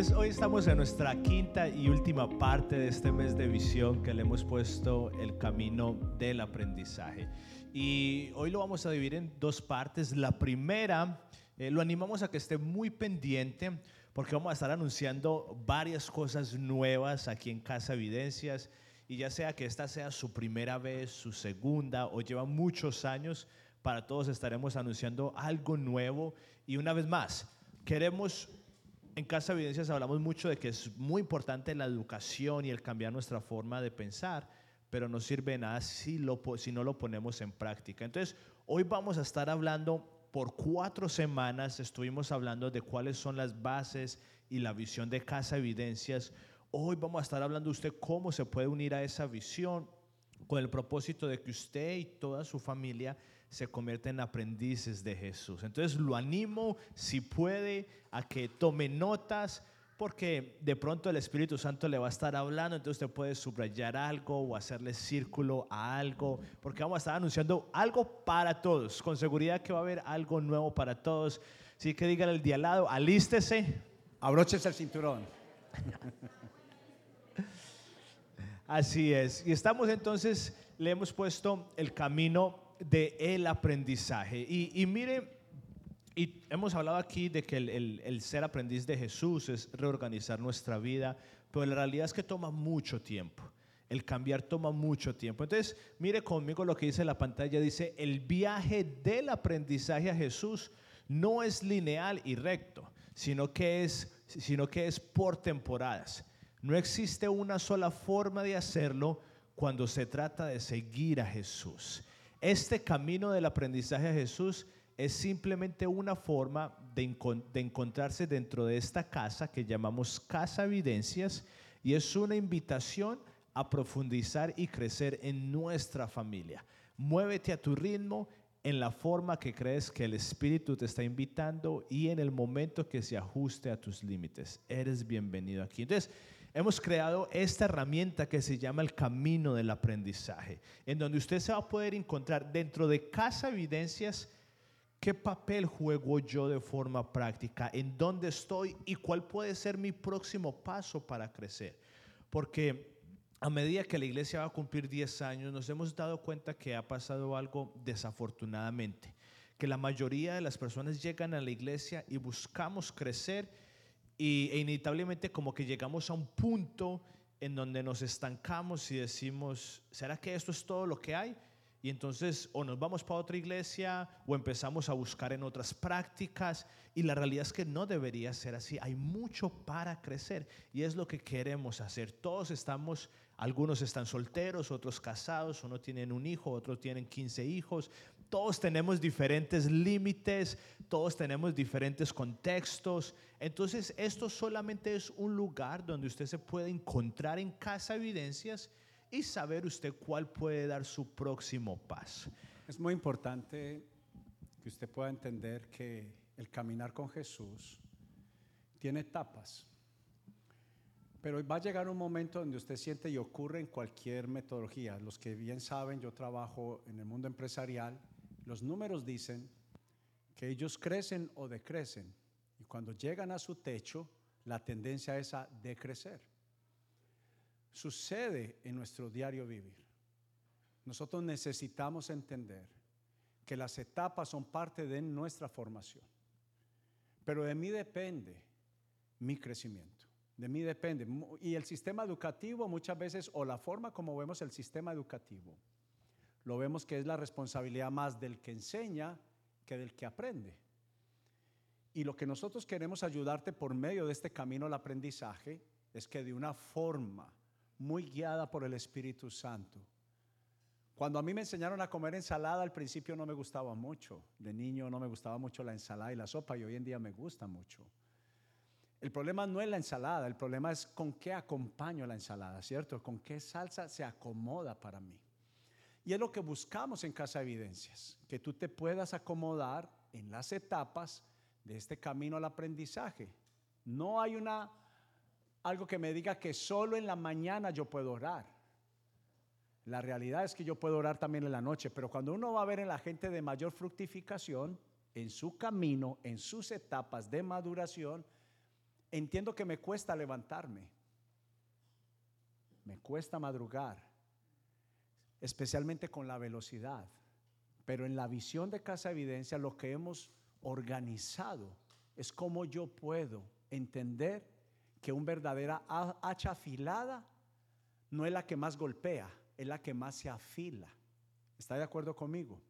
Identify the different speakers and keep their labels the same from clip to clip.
Speaker 1: Entonces, hoy estamos en nuestra quinta y última parte de este mes de visión que le hemos puesto el camino del aprendizaje. Y hoy lo vamos a dividir en dos partes. La primera, eh, lo animamos a que esté muy pendiente porque vamos a estar anunciando varias cosas nuevas aquí en Casa Evidencias. Y ya sea que esta sea su primera vez, su segunda o lleva muchos años, para todos estaremos anunciando algo nuevo. Y una vez más, queremos en Casa Evidencias hablamos mucho de que es muy importante la educación y el cambiar nuestra forma de pensar, pero no sirve nada si, si no lo ponemos en práctica. Entonces, hoy vamos a estar hablando por cuatro semanas, estuvimos hablando de cuáles son las bases y la visión de Casa Evidencias. Hoy vamos a estar hablando de usted cómo se puede unir a esa visión con el propósito de que usted y toda su familia se convierten en aprendices de Jesús. Entonces lo animo, si puede, a que tome notas, porque de pronto el Espíritu Santo le va a estar hablando, entonces usted puede subrayar algo o hacerle círculo a algo, porque vamos a estar anunciando algo para todos. Con seguridad que va a haber algo nuevo para todos. Así que digan el día al lado, alístese.
Speaker 2: Abróchese el cinturón.
Speaker 1: Así es. Y estamos entonces, le hemos puesto el camino de el aprendizaje. Y, mire, y hemos hablado aquí de que el, ser aprendiz de Jesús es reorganizar nuestra vida, pero la realidad es que toma mucho tiempo. El cambiar toma mucho tiempo. Entonces, mire conmigo lo que dice la pantalla. Dice, el viaje del aprendizaje a Jesús no es lineal y recto, sino que es, sino que es por temporadas. No existe una sola forma de hacerlo cuando se trata de seguir a Jesús. Este camino del aprendizaje a Jesús es simplemente una forma de, encontrarse dentro de esta casa que llamamos Casa Evidencias y es una invitación a profundizar y crecer en nuestra familia. Muévete a tu ritmo en la forma que crees que el Espíritu te está invitando y en el momento que se ajuste a tus límites. Eres bienvenido aquí. Entonces, hemos creado esta herramienta que se llama el camino del aprendizaje, en donde usted se va a poder encontrar dentro de Casa Evidencias qué papel juego yo de forma práctica, en dónde estoy y cuál puede ser mi próximo paso para crecer. Porque a medida que la iglesia va a cumplir 10 años, nos hemos dado cuenta que ha pasado algo desafortunadamente, que la mayoría de las personas llegan a la iglesia y buscamos crecer y e inevitablemente como que llegamos a un punto en donde nos estancamos y decimos, ¿será que esto es todo lo que hay? Y entonces o nos vamos para otra iglesia o empezamos a buscar en otras prácticas y la realidad es que no debería ser así. Hay mucho para crecer y es lo que queremos hacer. Todos estamos, algunos están solteros, otros casados, uno tienen un hijo, otros tienen 15 hijos, todos tenemos diferentes límites, todos tenemos diferentes contextos. Entonces, esto solamente es un lugar donde usted se puede encontrar en casa evidencias y saber usted cuál puede dar su próximo paso.
Speaker 2: Es muy importante que usted pueda entender que el caminar con Jesús tiene etapas. Pero va a llegar un momento donde usted siente y ocurre en cualquier metodología. Los que bien saben, yo trabajo en el mundo empresarial los números dicen que ellos crecen o decrecen. Y cuando llegan a su techo, la tendencia es a decrecer. Sucede en nuestro diario vivir. Nosotros necesitamos entender que las etapas son parte de nuestra formación. Pero de mí depende mi crecimiento. De mí depende. Y el sistema educativo muchas veces, o la forma como vemos el sistema educativo, lo vemos que es la responsabilidad más del que enseña que del que aprende. Y lo que nosotros queremos ayudarte por medio de este camino al aprendizaje es que de una forma muy guiada por el Espíritu Santo, cuando a mí me enseñaron a comer ensalada, al principio no me gustaba mucho. De niño no me gustaba mucho la ensalada y la sopa y hoy en día me gusta mucho. El problema no es la ensalada, el problema es con qué acompaño la ensalada, ¿cierto? Con qué salsa se acomoda para mí. Y es lo que buscamos en Casa Evidencias, que tú te puedas acomodar en las etapas de este camino al aprendizaje. No hay una algo que me diga que solo en la mañana yo puedo orar. La realidad es que yo puedo orar también en la noche, pero cuando uno va a ver en la gente de mayor fructificación, en su camino, en sus etapas de maduración, entiendo que me cuesta levantarme, me cuesta madrugar, especialmente con la velocidad. Pero en la visión de Casa Evidencia lo que hemos organizado es cómo yo puedo entender que una verdadera hacha afilada no es la que más golpea, es la que más se afila. ¿Está de acuerdo conmigo?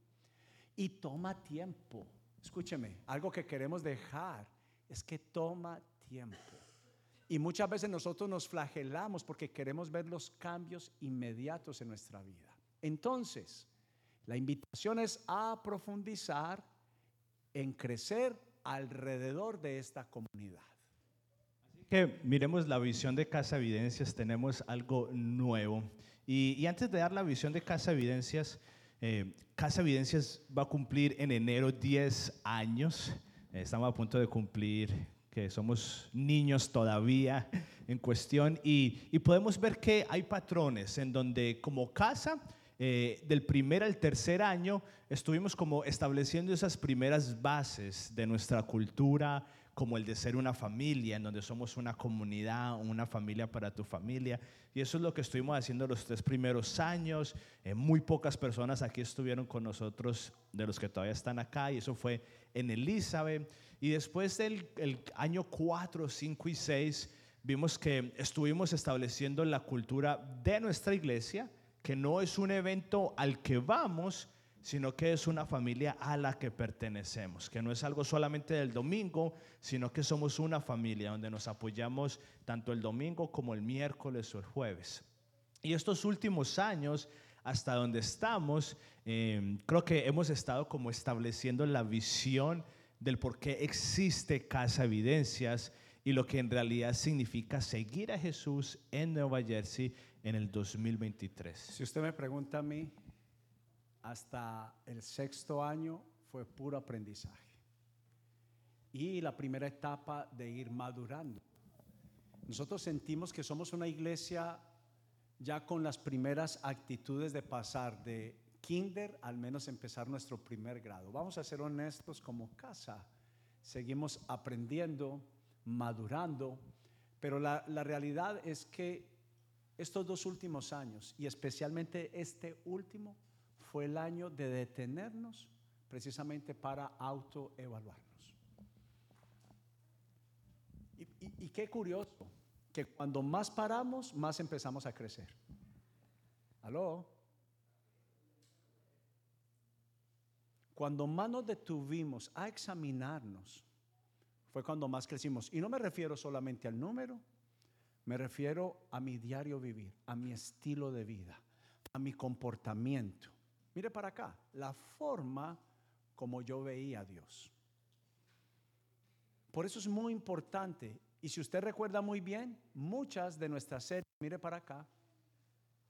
Speaker 2: Y toma tiempo. Escúcheme, algo que queremos dejar es que toma tiempo. Y muchas veces nosotros nos flagelamos porque queremos ver los cambios inmediatos en nuestra vida. Entonces, la invitación es a profundizar en crecer alrededor de esta comunidad.
Speaker 1: Así que miremos la visión de Casa Evidencias, tenemos algo nuevo. Y, antes de dar la visión de Casa Evidencias, eh, Casa Evidencias va a cumplir en enero 10 años. estamos a punto de cumplir que somos niños todavía en cuestión y, y podemos ver que hay patrones en donde como casa eh, del primer al tercer año estuvimos como estableciendo esas primeras bases de nuestra cultura, como el de ser una familia, en donde somos una comunidad, una familia para tu familia. Y eso es lo que estuvimos haciendo los tres primeros años. Eh, muy pocas personas aquí estuvieron con nosotros, de los que todavía están acá, y eso fue en Elizabeth. Y después del el año 4, 5 y 6, vimos que estuvimos estableciendo la cultura de nuestra iglesia que no es un evento al que vamos, sino que es una familia a la que pertenecemos, que no es algo solamente del domingo, sino que somos una familia donde nos apoyamos tanto el domingo como el miércoles o el jueves. Y estos últimos años, hasta donde estamos, em, creo que hemos estado como estableciendo la visión del por qué existe Casa Evidencias y lo que en realidad significa seguir a Jesús en Nueva Jersey en el 2023.
Speaker 2: Si usted me pregunta a mí, hasta el sexto año fue puro aprendizaje. Y la primera etapa de ir madurando. Nosotros sentimos que somos una iglesia ya con las primeras actitudes de pasar de kinder al menos empezar nuestro primer grado. Vamos a ser honestos como casa. Seguimos aprendiendo, madurando, pero la, la realidad es que estos dos últimos años, y especialmente este último, fue el año de detenernos precisamente para autoevaluarnos. Y, y, qué curioso, que cuando más paramos, más empezamos a crecer. ¿Aló? Cuando más nos detuvimos a examinarnos, fue cuando más crecimos. Y no me refiero solamente al número, me refiero a mi diario vivir, a mi estilo de vida, a mi comportamiento. Mire para acá, la forma como yo veía a Dios. Por eso es muy importante. Y si usted recuerda muy bien, muchas de nuestras series, mire para acá,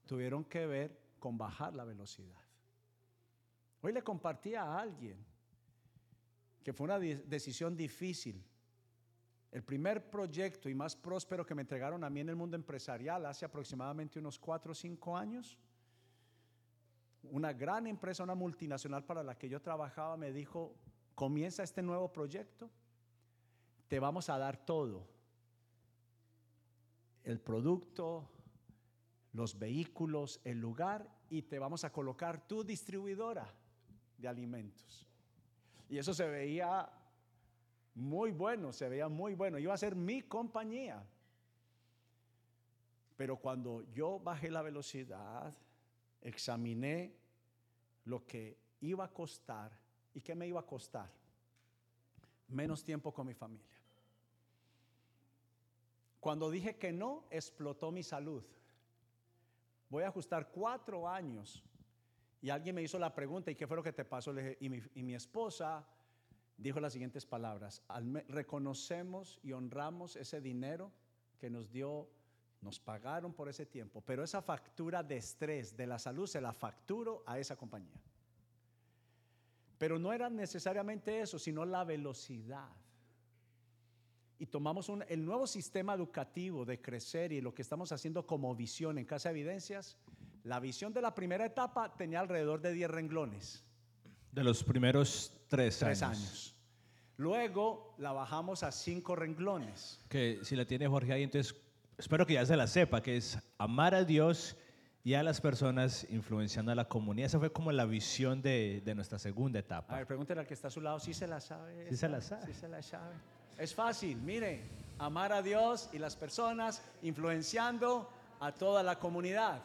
Speaker 2: tuvieron que ver con bajar la velocidad. Hoy le compartí a alguien que fue una decisión difícil el primer proyecto y más próspero que me entregaron a mí en el mundo empresarial hace aproximadamente unos cuatro o cinco años, una gran empresa, una multinacional para la que yo trabajaba, me dijo, comienza este nuevo proyecto, te vamos a dar todo, el producto, los vehículos, el lugar, y te vamos a colocar tu distribuidora de alimentos. Y eso se veía muy bueno, se veía muy bueno. Iba a ser mi compañía. Pero cuando yo bajé la velocidad, examiné lo que iba a costar y qué me iba a costar. Menos tiempo con mi familia. Cuando dije que no, explotó mi salud. Voy a ajustar cuatro años. Y alguien me hizo la pregunta, ¿y qué fue lo que te pasó? Le dije, y mi, y mi esposa dijo las siguientes palabras, reconocemos y honramos ese dinero que nos dio, nos pagaron por ese tiempo, pero esa factura de estrés de la salud se la facturo a esa compañía. Pero no era necesariamente eso, sino la velocidad. Y tomamos el nuevo sistema educativo de crecer y lo que estamos haciendo como visión en Casa de Evidencias, la visión de la primera etapa tenía alrededor de 10 renglones.
Speaker 1: De los primeros tres,
Speaker 2: años. Luego la bajamos a cinco renglones.
Speaker 1: Que si la tiene Jorge ahí, entonces espero que ya se la sepa, que es amar a Dios y a las personas influenciando a la comunidad. Esa fue como la visión de, de nuestra segunda
Speaker 2: A
Speaker 1: etapa.
Speaker 2: ver, pregúntale al que está a su lado si se la sabe.
Speaker 1: Sí se la sabe.
Speaker 2: Sí se la sabe. Es fácil, mire, amar a Dios y las personas influenciando a toda la comunidad.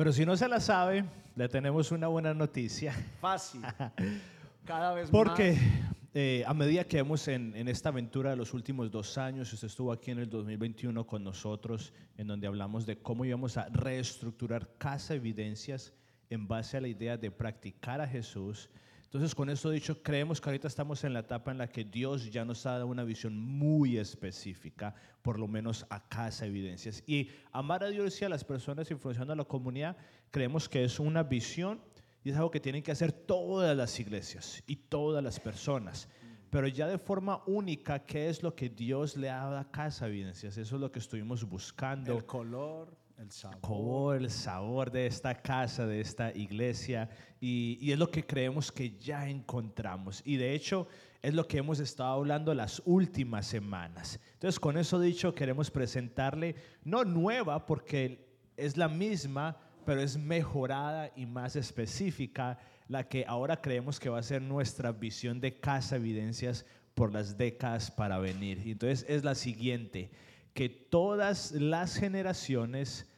Speaker 1: Pero si no se la sabe, le tenemos una buena noticia.
Speaker 2: Fácil. Cada vez
Speaker 1: Porque
Speaker 2: más.
Speaker 1: eh, a medida que vemos en, en esta aventura de los últimos dos años, usted estuvo aquí en el 2021 con nosotros, en donde hablamos de cómo íbamos a reestructurar Casa Evidencias en base a la idea de practicar a Jesús. Entonces, con esto dicho, creemos que ahorita estamos en la etapa en la que Dios ya nos ha dado una visión muy específica, por lo menos a Casa Evidencias. Y amar a Dios y a las personas influenciando a la comunidad, creemos que es una visión y es algo que tienen que hacer todas las iglesias y todas las personas. Pero ya de forma única, ¿qué es lo que Dios le ha dado a Casa Evidencias? Eso es lo que estuvimos buscando.
Speaker 2: el color, el sabor.
Speaker 1: Como el sabor de esta casa, de esta iglesia, y, y es lo que creemos que ya encontramos. Y de hecho, es lo que hemos estado hablando las últimas semanas. Entonces, con eso dicho, queremos presentarle, no nueva, porque es la misma, pero es mejorada y más específica, la que ahora creemos que va a ser nuestra visión de Casa Evidencias por las décadas para venir. Entonces es la siguiente, que todas las generaciones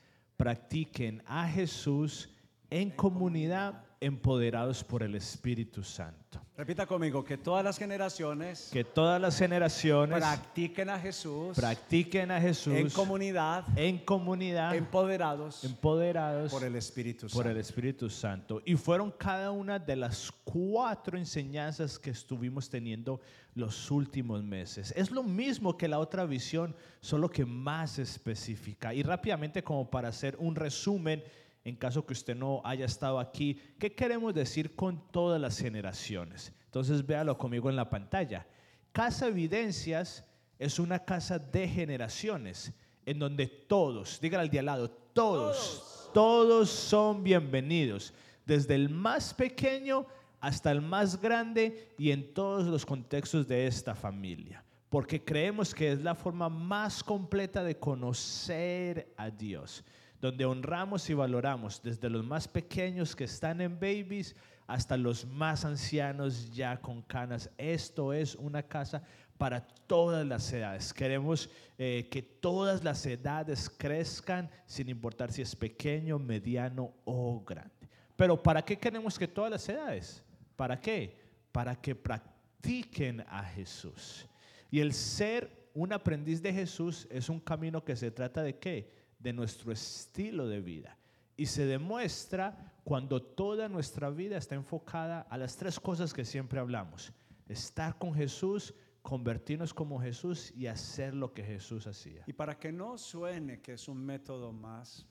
Speaker 1: practiquen a Jesús en comunidad empoderados por el Espíritu Santo.
Speaker 2: Repita conmigo, que todas las generaciones
Speaker 1: Que todas las generaciones
Speaker 2: practiquen a Jesús
Speaker 1: practiquen a Jesús
Speaker 2: en comunidad,
Speaker 1: en comunidad
Speaker 2: empoderados
Speaker 1: empoderados
Speaker 2: por el Espíritu
Speaker 1: por
Speaker 2: Santo.
Speaker 1: el Espíritu Santo. Y fueron cada una de las cuatro enseñanzas que estuvimos teniendo los últimos meses. Es lo mismo que la otra visión, solo que más específica. Y rápidamente, como para hacer un resumen, en caso que usted no haya estado aquí, ¿qué queremos decir con todas las generaciones? Entonces véalo conmigo en la pantalla. Casa Evidencias es una casa de generaciones, en donde todos, dígale al de al lado, todos, todos son bienvenidos, desde el más pequeño hasta el más grande y en todos los contextos de esta familia, porque creemos que es la forma más completa de conocer a Dios, donde honramos y valoramos desde los más pequeños que están en babies hasta los más ancianos ya con canas. Esto es una casa para todas las edades. Queremos eh, que todas las edades crezcan sin importar si es pequeño, mediano o grande. Pero ¿para qué queremos que todas las edades? ¿Para qué? Para que practiquen a Jesús. Y el ser un aprendiz de Jesús es un camino que se trata de qué? De nuestro estilo de vida. Y se demuestra cuando toda nuestra vida está enfocada a las tres cosas que siempre hablamos. Estar con Jesús, convertirnos como Jesús y hacer lo que Jesús hacía.
Speaker 2: Y para que no suene que es un método más,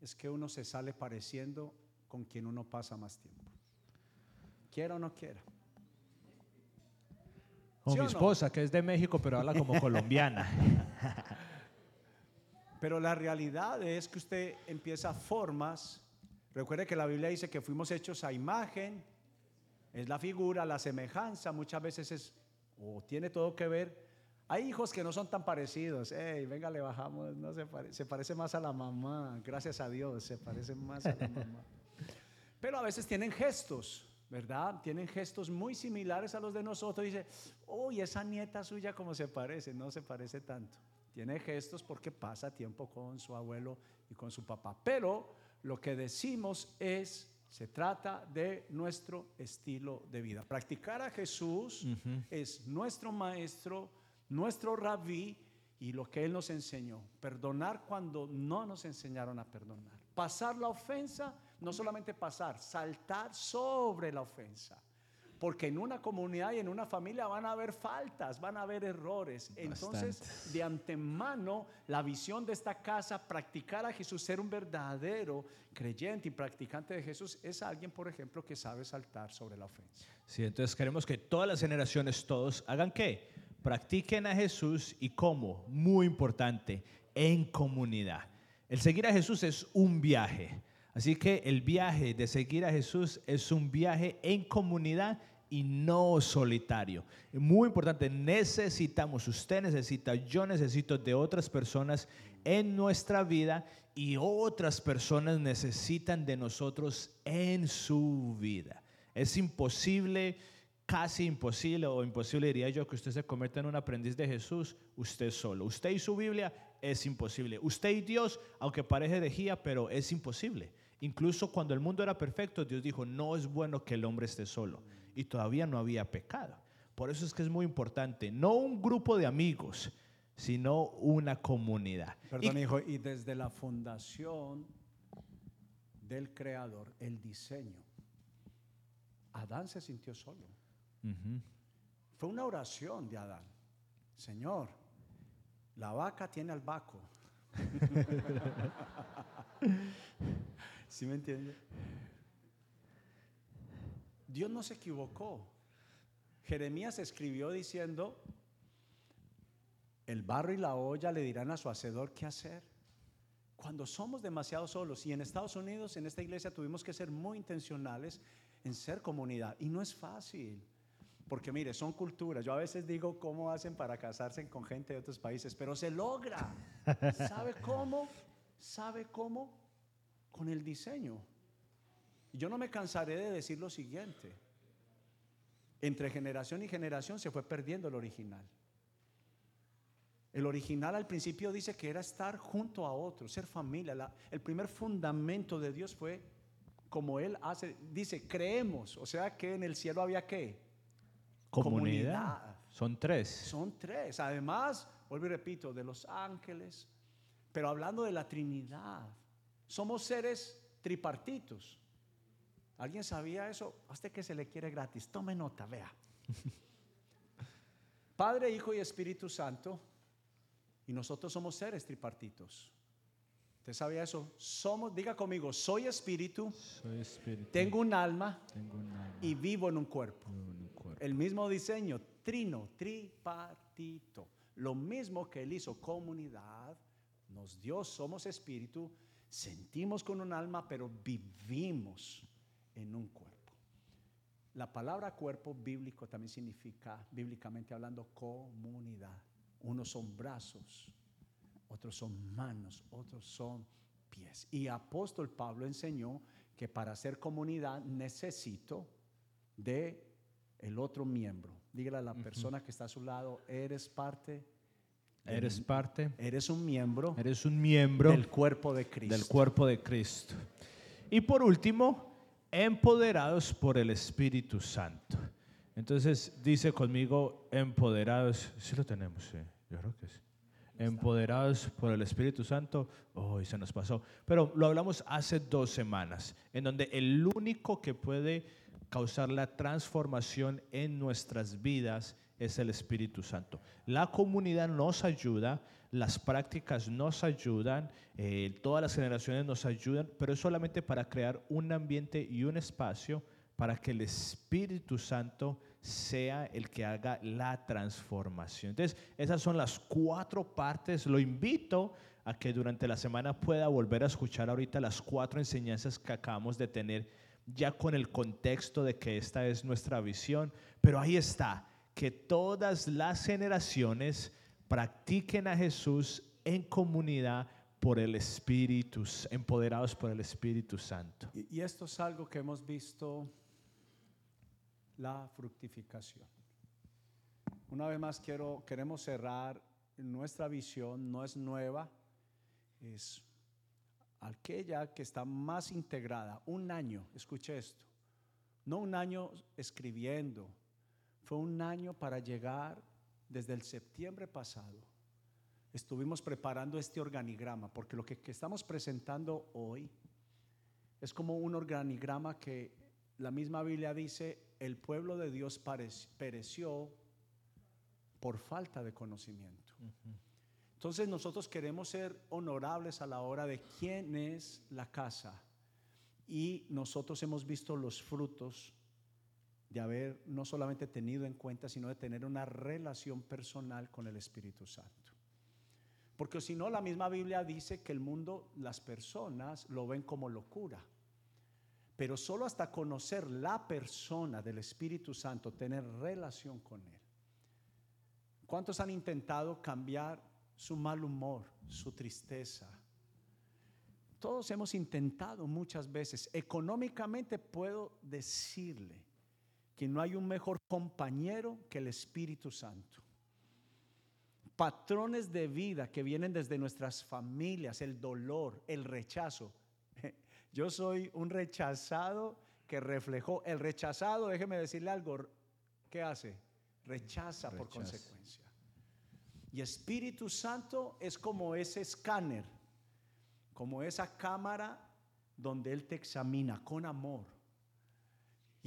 Speaker 2: es que uno se sale pareciendo con quien uno pasa más tiempo. Quiera o no quiera.
Speaker 1: Con
Speaker 2: ¿Sí
Speaker 1: mi
Speaker 2: no?
Speaker 1: esposa, que es de México, pero habla como colombiana.
Speaker 2: Pero la realidad es que usted empieza formas. Recuerde que la Biblia dice que fuimos hechos a imagen. Es la figura, la semejanza. Muchas veces es o tiene todo que ver. Hay hijos que no son tan parecidos. Hey, venga, le bajamos. No se, pare- se parece más a la mamá. Gracias a Dios, se parece más a la mamá. Pero a veces tienen gestos, ¿verdad? Tienen gestos muy similares a los de nosotros. Dice, uy, esa nieta suya como se parece. No se parece tanto. Tiene gestos porque pasa tiempo con su abuelo y con su papá. Pero lo que decimos es, se trata de nuestro estilo de vida. Practicar a Jesús es nuestro maestro, nuestro rabí y lo que Él nos enseñó. Perdonar cuando no nos enseñaron a perdonar. Pasar la ofensa, no solamente pasar, saltar sobre la ofensa. Porque en una comunidad y en una familia van a haber faltas, van a haber errores. Entonces, de antemano, la visión de esta casa, practicar a Jesús, ser un verdadero creyente y practicante de Jesús, es alguien, por ejemplo, que sabe saltar sobre la ofensa.
Speaker 1: Sí, entonces queremos que todas las generaciones, todos, hagan qué? Practiquen a Jesús y cómo, muy importante, en comunidad. El seguir a Jesús es un viaje. Así que el viaje de seguir a Jesús es un viaje en comunidad y no solitario. Muy importante, necesitamos, usted necesita, yo necesito de otras personas en nuestra vida y otras personas necesitan de nosotros en su vida. Es imposible, casi imposible o imposible diría yo que usted se convierta en un aprendiz de Jesús usted solo. Usted y su Biblia es imposible. Usted y Dios, aunque parece herejía, pero es imposible. Incluso cuando el mundo era perfecto, Dios dijo, no es bueno que el hombre esté solo. Y todavía no había pecado. Por eso es que es muy importante, no un grupo de amigos, sino una comunidad.
Speaker 2: Perdón, hijo, y desde la fundación del Creador, el diseño, Adán se sintió solo. Fue una oración de Adán. Señor, la vaca tiene al vaco. ¿Sí me entiende? Dios no se equivocó. Jeremías escribió diciendo, el barro y la olla le dirán a su hacedor qué hacer. Cuando somos demasiado solos, y en Estados Unidos, en esta iglesia, tuvimos que ser muy intencionales en ser comunidad. Y no es fácil. Porque mire, son culturas. Yo a veces digo cómo hacen para casarse con gente de otros países, pero se logra. ¿Sabe cómo? ¿Sabe cómo? Con el diseño. Yo no me cansaré de decir lo siguiente. Entre generación y generación se fue perdiendo el original. El original al principio dice que era estar junto a otros, ser familia. el primer fundamento de Dios fue como Él hace, dice, creemos, o sea que en el cielo había qué?
Speaker 1: Comunidad. Son tres.
Speaker 2: Son tres. Además, vuelvo y repito, de los ángeles, pero hablando de la Trinidad, somos seres tripartitos. ¿Alguien sabía eso? Hasta que se le quiere gratis. Tome nota, vea. Padre, Hijo y Espíritu Santo. Y nosotros somos seres tripartitos. ¿Usted sabía eso? Somos, diga conmigo, soy espíritu,
Speaker 1: soy espíritu
Speaker 2: tengo, un alma,
Speaker 1: tengo un alma
Speaker 2: y vivo en un cuerpo.
Speaker 1: en un cuerpo.
Speaker 2: El mismo diseño, trino, tripartito. Lo mismo que Él hizo comunidad, nos dio, somos espíritu, sentimos con un alma, pero vivimos en un cuerpo. La palabra cuerpo bíblico también significa, bíblicamente hablando, comunidad. Unos son brazos, otros son manos, otros son pies. Y apóstol Pablo enseñó que para ser comunidad necesito de el otro miembro. Dígale a la persona que está a su lado, eres parte.
Speaker 1: Eres parte.
Speaker 2: Eres un miembro.
Speaker 1: Eres un miembro
Speaker 2: del cuerpo de Cristo.
Speaker 1: Del cuerpo de Cristo. Y por último, empoderados por el Espíritu Santo. Entonces dice conmigo, empoderados, sí lo tenemos, sí, yo creo que sí. Empoderados por el Espíritu Santo, hoy se nos pasó. Pero lo hablamos hace dos semanas, en donde el único que puede causar la transformación en nuestras vidas es el Espíritu Santo. La comunidad nos ayuda, las prácticas nos ayudan, eh, todas las generaciones nos ayudan, pero es solamente para crear un ambiente y un espacio para que el Espíritu Santo sea el que haga la transformación. Entonces, esas son las cuatro partes. Lo invito a que durante la semana pueda volver a escuchar ahorita las cuatro enseñanzas que acabamos de tener, ya con el contexto de que esta es nuestra visión. Pero ahí está, que todas las generaciones practiquen a Jesús en comunidad por el Espíritu, empoderados por el Espíritu Santo.
Speaker 2: Y, esto es algo que hemos visto la fructificación. Una vez más quiero, queremos cerrar nuestra visión, no es nueva, es aquella que está más integrada. Un año, escuche esto, no un año escribiendo, fue un año para llegar desde el septiembre pasado. Estuvimos preparando este organigrama, porque lo que, que estamos presentando hoy es como un organigrama que la misma Biblia dice el pueblo de Dios pereció por falta de conocimiento. Entonces nosotros queremos ser honorables a la hora de quién es la casa. Y nosotros hemos visto los frutos de haber no solamente tenido en cuenta, sino de tener una relación personal con el Espíritu Santo. Porque si no, la misma Biblia dice que el mundo, las personas lo ven como locura. pero solo hasta conocer la persona del Espíritu Santo, tener relación con Él. ¿Cuántos han intentado cambiar su mal humor, su tristeza? Todos hemos intentado muchas veces. Económicamente puedo decirle que no hay un mejor compañero que el Espíritu Santo. Patrones de vida que vienen desde nuestras familias, el dolor, el rechazo. Yo soy un rechazado que reflejó. El rechazado, déjeme decirle algo, ¿qué hace? rechaza por consecuencia. Y Espíritu Santo es como ese escáner, como esa cámara donde Él te examina con amor.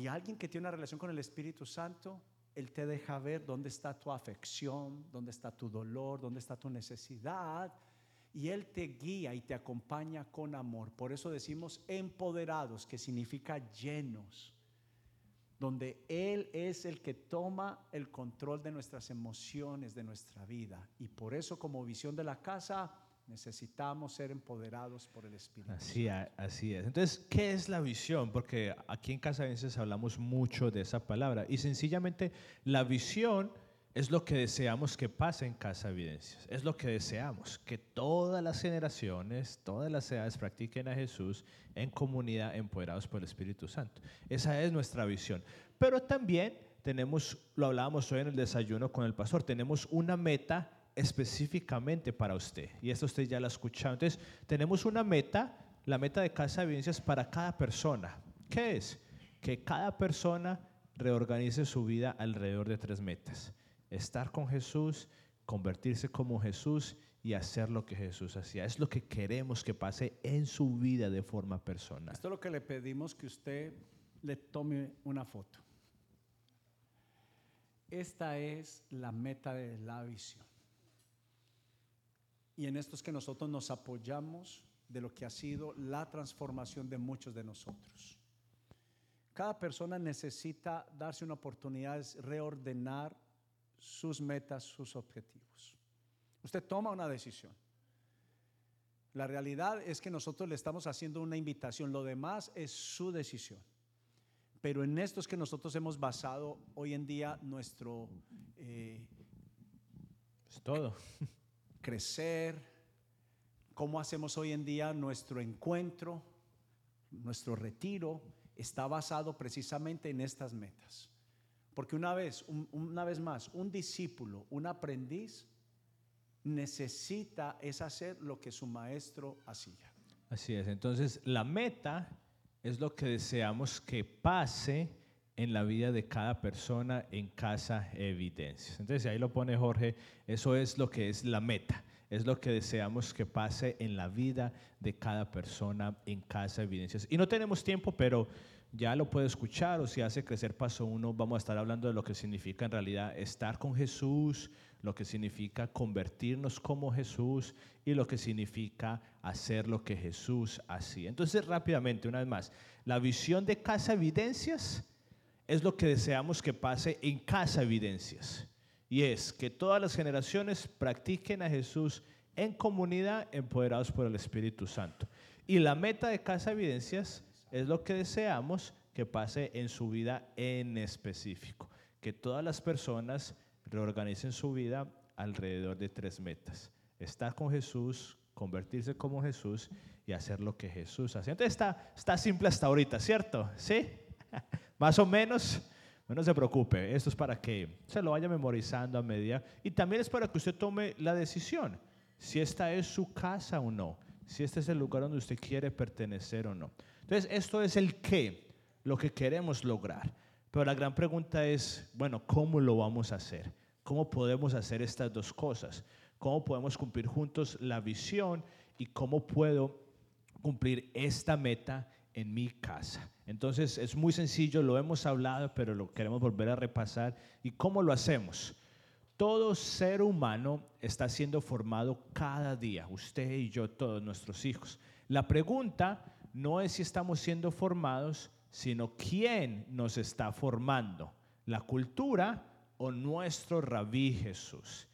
Speaker 2: Y alguien que tiene una relación con el Espíritu Santo, Él te deja ver dónde está tu afección, dónde está tu dolor, dónde está tu necesidad. Y Él te guía y te acompaña con amor. Por eso decimos empoderados, que significa llenos donde Él es el que toma el control de nuestras emociones, de nuestra vida. Y por eso como visión de la casa necesitamos ser empoderados por el Espíritu.
Speaker 1: Así, así es. Entonces, ¿qué es la visión? Porque aquí en Casa Vences hablamos mucho de esa palabra y sencillamente la visión es lo que deseamos que pase en Casa Evidencias. Es lo que deseamos, que todas las generaciones, todas las edades practiquen a Jesús en comunidad, empoderados por el Espíritu Santo. Esa es nuestra visión. Pero también tenemos, lo hablábamos hoy en el desayuno con el pastor, tenemos una meta específicamente para usted. Y esto usted ya lo ha escuchado. Entonces, tenemos una meta, la meta de Casa Evidencias para cada persona. ¿Qué es? Que cada persona reorganice su vida alrededor de tres metas estar con Jesús, convertirse como Jesús y hacer lo que Jesús hacía. Es lo que queremos que pase en su vida de forma personal.
Speaker 2: Esto es lo que le pedimos que usted le tome una foto. Esta es la meta de la visión. Y en esto es que nosotros nos apoyamos de lo que ha sido la transformación de muchos de nosotros. Cada persona necesita darse una oportunidad de reordenar sus metas, sus objetivos. Usted toma una decisión. La realidad es que nosotros le estamos haciendo una invitación, lo demás es su decisión. Pero en esto es que nosotros hemos basado hoy en día nuestro...
Speaker 1: Eh, es todo.
Speaker 2: Crecer, cómo hacemos hoy en día nuestro encuentro, nuestro retiro, está basado precisamente en estas metas. Porque una vez, una vez más, un discípulo, un aprendiz, necesita es hacer lo que su maestro hacía.
Speaker 1: Así es. Entonces, la meta es lo que deseamos que pase en la vida de cada persona en casa evidencias. Entonces, ahí lo pone Jorge, eso es lo que es la meta, es lo que deseamos que pase en la vida de cada persona en casa evidencias. Y no tenemos tiempo, pero ya lo puede escuchar o si hace crecer paso uno, vamos a estar hablando de lo que significa en realidad estar con Jesús, lo que significa convertirnos como Jesús y lo que significa hacer lo que Jesús hacía. Entonces, rápidamente, una vez más, la visión de Casa Evidencias es lo que deseamos que pase en Casa Evidencias. Y es que todas las generaciones practiquen a Jesús en comunidad, empoderados por el Espíritu Santo. Y la meta de Casa Evidencias es lo que deseamos que pase en su vida en específico. Que todas las personas reorganicen su vida alrededor de tres metas. Estar con Jesús, convertirse como Jesús y hacer lo que Jesús hace. Entonces está, está simple hasta ahorita, ¿cierto? ¿Sí? Más o menos. No se preocupe, esto es para que se lo vaya memorizando a medida y también es para que usted tome la decisión si esta es su casa o no, si este es el lugar donde usted quiere pertenecer o no. Entonces, esto es el qué, lo que queremos lograr. Pero la gran pregunta es, bueno, ¿cómo lo vamos a hacer? ¿Cómo podemos hacer estas dos cosas? ¿Cómo podemos cumplir juntos la visión y cómo puedo cumplir esta meta en mi casa? Entonces, es muy sencillo, lo hemos hablado, pero lo queremos volver a repasar. ¿Y cómo lo hacemos? Todo ser humano está siendo formado cada día, usted y yo, todos nuestros hijos. La pregunta no es si estamos siendo formados, sino quién nos está formando, la cultura o nuestro rabí Jesús.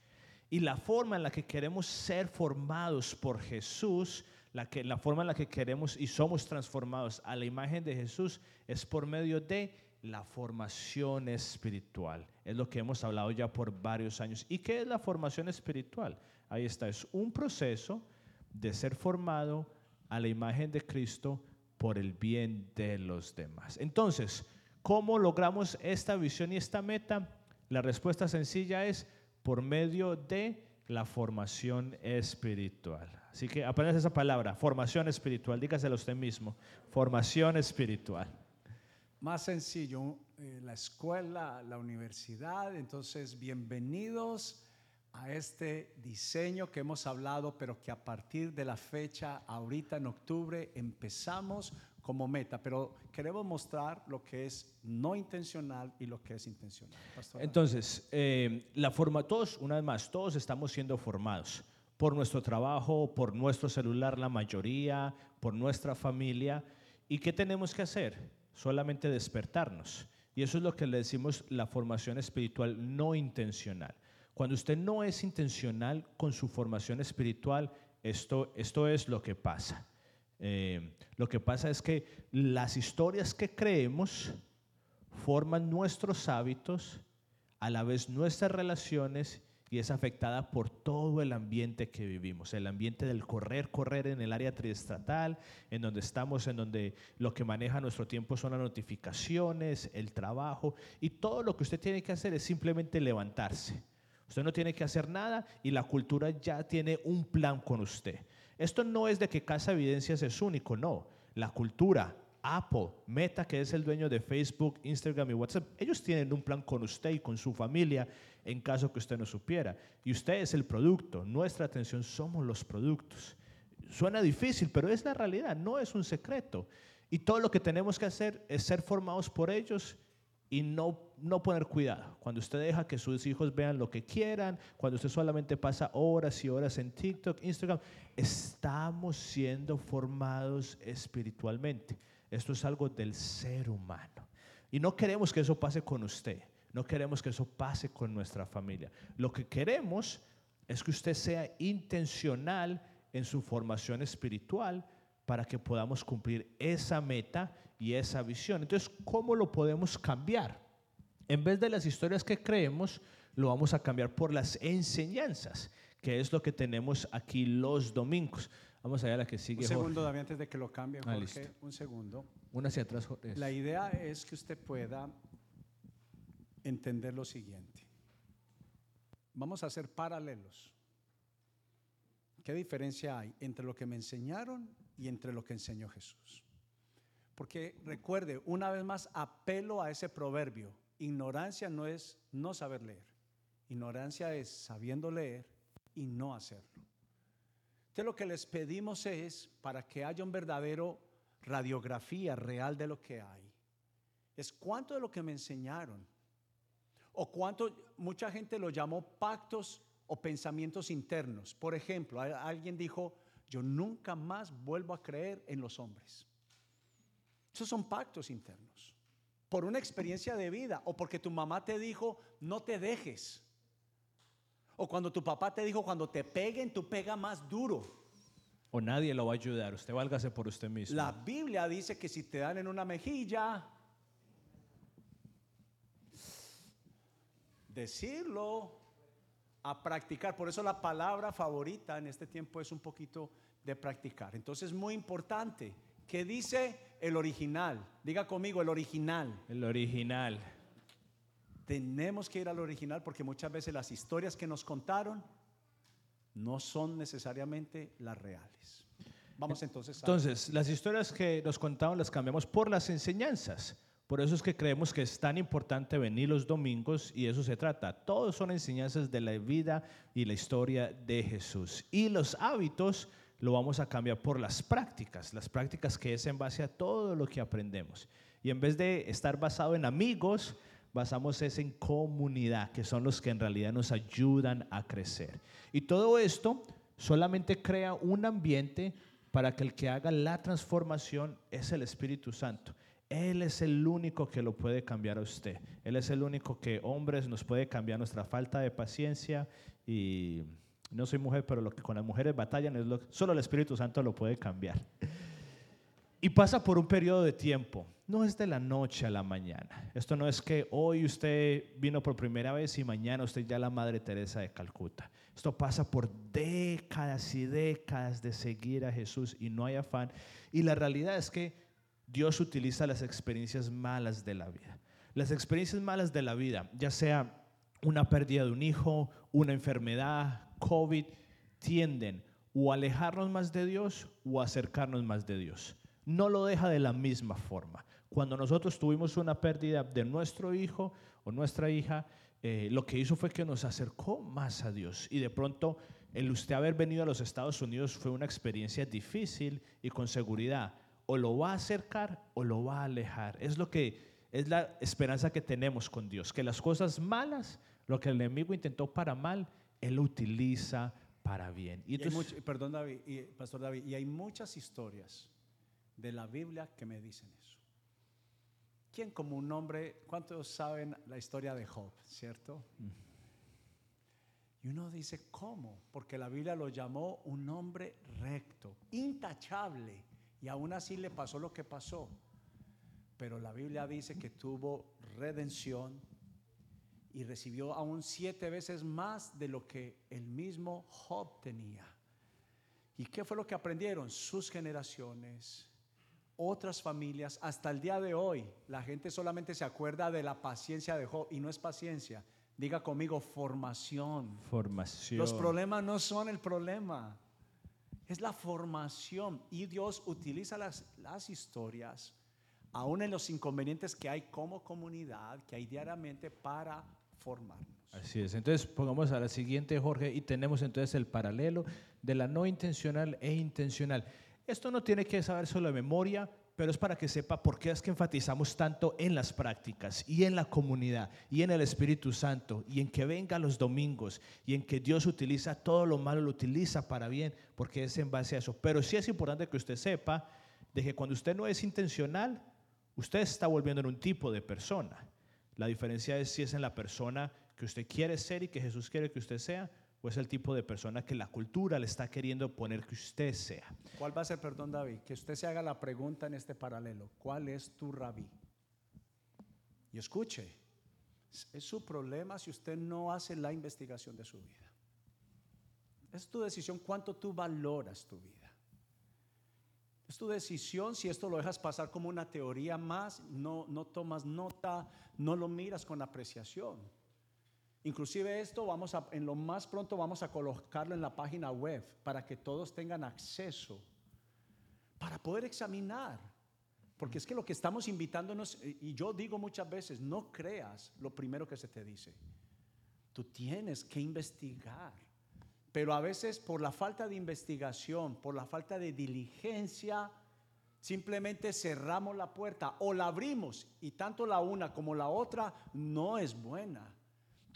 Speaker 1: Y la forma en la que queremos ser formados por Jesús la, que, la forma en la que queremos y somos transformados a la imagen de Jesús es por medio de la formación espiritual. Es lo que hemos hablado ya por varios años. ¿Y qué es la formación espiritual? Ahí está, es un proceso de ser formado a la imagen de Cristo por el bien de los demás. Entonces, ¿cómo logramos esta visión y esta meta? La respuesta sencilla es por medio de la formación espiritual. Así que apenas esa palabra, formación espiritual, dígaselo usted mismo, formación espiritual.
Speaker 2: Más sencillo, eh, la escuela, la universidad, entonces bienvenidos a este diseño que hemos hablado, pero que a partir de la fecha, ahorita en octubre, empezamos como meta, pero queremos mostrar lo que es no intencional y lo que es intencional.
Speaker 1: Entonces, eh, la forma, todos, una vez más, todos estamos siendo formados por nuestro trabajo, por nuestro celular, la mayoría, por nuestra familia. ¿Y qué tenemos que hacer? Solamente despertarnos. Y eso es lo que le decimos la formación espiritual no intencional. Cuando usted no es intencional con su formación espiritual, esto, esto es lo que pasa. Eh, lo que pasa es que las historias que creemos forman nuestros hábitos, a la vez nuestras relaciones y es afectada por todo el ambiente que vivimos, el ambiente del correr, correr en el área triestatal, en donde estamos, en donde lo que maneja nuestro tiempo son las notificaciones, el trabajo y todo lo que usted tiene que hacer es simplemente levantarse Usted no tiene que hacer nada y la cultura ya tiene un plan con usted. Esto no es de que Casa Evidencias es único, no. La cultura, Apple, Meta, que es el dueño de Facebook, Instagram y WhatsApp, ellos tienen un plan con usted y con su familia en caso que usted no supiera. Y usted es el producto, nuestra atención somos los productos. Suena difícil, pero es la realidad, no es un secreto. Y todo lo que tenemos que hacer es ser formados por ellos y no, no poner cuidado. Cuando usted deja que sus hijos vean lo que quieran, cuando usted solamente pasa horas y horas en TikTok, Instagram, estamos siendo formados espiritualmente. Esto es algo del ser humano. Y no queremos que eso pase con usted, no queremos que eso pase con nuestra familia. Lo que queremos es que usted sea intencional en su formación espiritual para que podamos cumplir esa meta y esa visión. Entonces, ¿cómo lo podemos cambiar? En vez de las historias que creemos, lo vamos a cambiar por las enseñanzas, que es lo que tenemos aquí los domingos. Vamos a ver a la que sigue.
Speaker 2: Un segundo, David, antes de que lo cambie, ah, Jorge. un segundo.
Speaker 1: Una hacia atrás.
Speaker 2: La idea es que usted pueda entender lo siguiente. Vamos a hacer paralelos. ¿Qué diferencia hay entre lo que me enseñaron y entre lo que enseñó Jesús? Porque recuerde, una vez más, apelo a ese proverbio. Ignorancia no es no saber leer. Ignorancia es sabiendo leer y no hacerlo. Lo que les pedimos es, para que haya un verdadero radiografía real de lo que hay, es cuánto de lo que me enseñaron, o cuánto, mucha gente lo llamó pactos o pensamientos internos. Por ejemplo, alguien dijo, yo nunca más vuelvo a creer en los hombres. Esos son pactos internos. Por una experiencia de vida o porque tu mamá te dijo, no te dejes. O cuando tu papá te dijo, cuando te peguen, tú pega más duro.
Speaker 1: O nadie lo va a ayudar, usted válgase por usted mismo.
Speaker 2: La Biblia dice que si te dan en una mejilla, decirlo, a practicar. Por eso la palabra favorita en este tiempo es un poquito de practicar. Entonces es muy importante que dice el original. Diga conmigo, el original.
Speaker 1: El original.
Speaker 2: Tenemos que ir al original porque muchas veces las historias que nos contaron no son necesariamente las reales. Vamos entonces
Speaker 1: a... Entonces, las historias que nos contaron las cambiamos por las enseñanzas. Por eso es que creemos que es tan importante venir los domingos y eso se trata. Todos son enseñanzas de la vida y la historia de Jesús. Y los hábitos lo vamos a cambiar por las prácticas, las prácticas que es en base a todo lo que aprendemos. Y en vez de estar basado en amigos, basamos es en comunidad, que son los que en realidad nos ayudan a crecer. Y todo esto solamente crea un ambiente para que el que haga la transformación es el Espíritu Santo. Él es el único que lo puede cambiar a usted. Él es el único que, hombres, nos puede cambiar nuestra falta de paciencia y No soy mujer, pero lo que con las mujeres batallan es lo solo el Espíritu Santo lo puede cambiar. Y pasa por un periodo de tiempo. No es de la noche a la mañana. Esto no es que hoy usted vino por primera vez y mañana usted ya la Madre Teresa de Calcuta. Esto pasa por décadas y décadas de seguir a Jesús y no hay afán. Y la realidad es que Dios utiliza las experiencias malas de la vida. Las experiencias malas de la vida, ya sea una pérdida de un hijo, una enfermedad, COVID, tienden o a alejarnos más de Dios o a acercarnos más de Dios no lo deja de la misma forma. Cuando nosotros tuvimos una pérdida de nuestro hijo o nuestra hija, eh, lo que hizo fue que nos acercó más a Dios. Y de pronto, el usted haber venido a los Estados Unidos fue una experiencia difícil y con seguridad. O lo va a acercar o lo va a alejar. Es lo que es la esperanza que tenemos con Dios, que las cosas malas, lo que el enemigo intentó para mal, él lo utiliza para bien.
Speaker 2: Y, perdón, David, y, Pastor David, y hay muchas historias de la Biblia que me dicen eso. ¿Quién como un hombre, cuántos saben la historia de Job, cierto? Y uno dice, ¿cómo? Porque la Biblia lo llamó un hombre recto, intachable, y aún así le pasó lo que pasó. Pero la Biblia dice que tuvo redención y recibió aún siete veces más de lo que el mismo Job tenía. ¿Y qué fue lo que aprendieron? Sus generaciones, otras familias, hasta el día de hoy, la gente solamente se acuerda de la paciencia de Job y no es paciencia. Diga conmigo, formación.
Speaker 1: Formación.
Speaker 2: Los problemas no son el problema, es la formación. Y Dios utiliza las, las historias, aún en los inconvenientes que hay como comunidad, que hay diariamente para formarnos.
Speaker 1: Así es. Entonces, pongamos a la siguiente, Jorge, y tenemos entonces el paralelo de la no intencional e intencional. Esto no tiene que saber solo de memoria, pero es para que sepa por qué es que enfatizamos tanto en las prácticas y en la comunidad y en el Espíritu Santo y en que venga los domingos y en que Dios utiliza todo lo malo, lo utiliza para bien, porque es en base a eso. Pero sí es importante que usted sepa de que cuando usted no es intencional, usted está volviendo en un tipo de persona. La diferencia es si es en la persona que usted quiere ser y que Jesús quiere que usted sea, es el tipo de persona que la cultura le está queriendo poner que usted sea.
Speaker 2: ¿Cuál va a ser, perdón David, que usted se haga la pregunta en este paralelo? ¿Cuál es tu rabí? Y escuche, es su problema si usted no hace la investigación de su vida. Es tu decisión cuánto tú valoras tu vida. Es tu decisión si esto lo dejas pasar como una teoría más, no, no tomas nota, no lo miras con apreciación. Inclusive esto vamos a, en lo más pronto vamos a colocarlo en la página web para que todos tengan acceso, para poder examinar. Porque es que lo que estamos invitándonos, y yo digo muchas veces, no creas lo primero que se te dice. Tú tienes que investigar. Pero a veces por la falta de investigación, por la falta de diligencia, simplemente cerramos la puerta o la abrimos y tanto la una como la otra no es buena.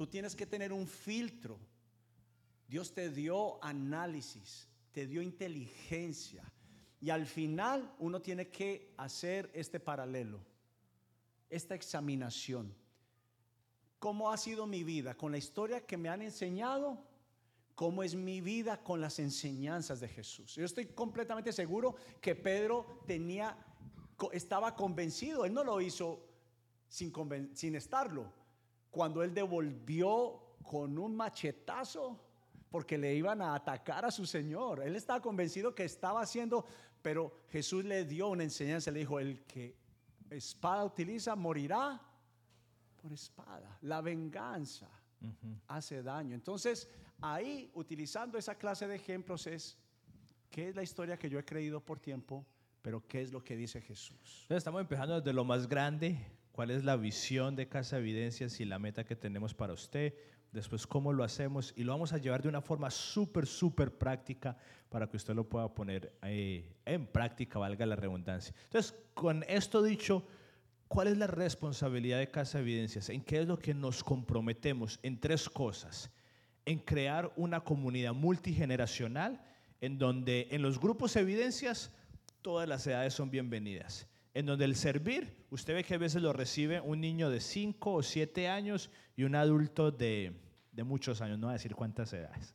Speaker 2: Tú tienes que tener un filtro. Dios te dio análisis, te dio inteligencia. Y al final uno tiene que hacer este paralelo, esta examinación. ¿Cómo ha sido mi vida? Con la historia que me han enseñado, ¿cómo es mi vida con las enseñanzas de Jesús? Yo estoy completamente seguro que Pedro tenía, estaba convencido, él no lo hizo sin, sin estarlo cuando él devolvió con un machetazo porque le iban a atacar a su Señor. Él estaba convencido que estaba haciendo, pero Jesús le dio una enseñanza, le dijo, el que espada utiliza morirá por espada. La venganza hace daño. Entonces, ahí, utilizando esa clase de ejemplos, es, ¿qué es la historia que yo he creído por tiempo? Pero ¿qué es lo que dice Jesús?
Speaker 1: estamos empezando desde lo más grande cuál es la visión de Casa Evidencias y la meta que tenemos para usted, después cómo lo hacemos y lo vamos a llevar de una forma súper, súper práctica para que usted lo pueda poner eh, en práctica, valga la redundancia. Entonces, con esto dicho, ¿cuál es la responsabilidad de Casa Evidencias? ¿En qué es lo que nos comprometemos? En tres cosas. En crear una comunidad multigeneracional en donde en los grupos Evidencias todas las edades son bienvenidas en donde el servir, usted ve que a veces lo recibe un niño de 5 o 7 años y un adulto de, muchos años, no voy a decir cuántas edades.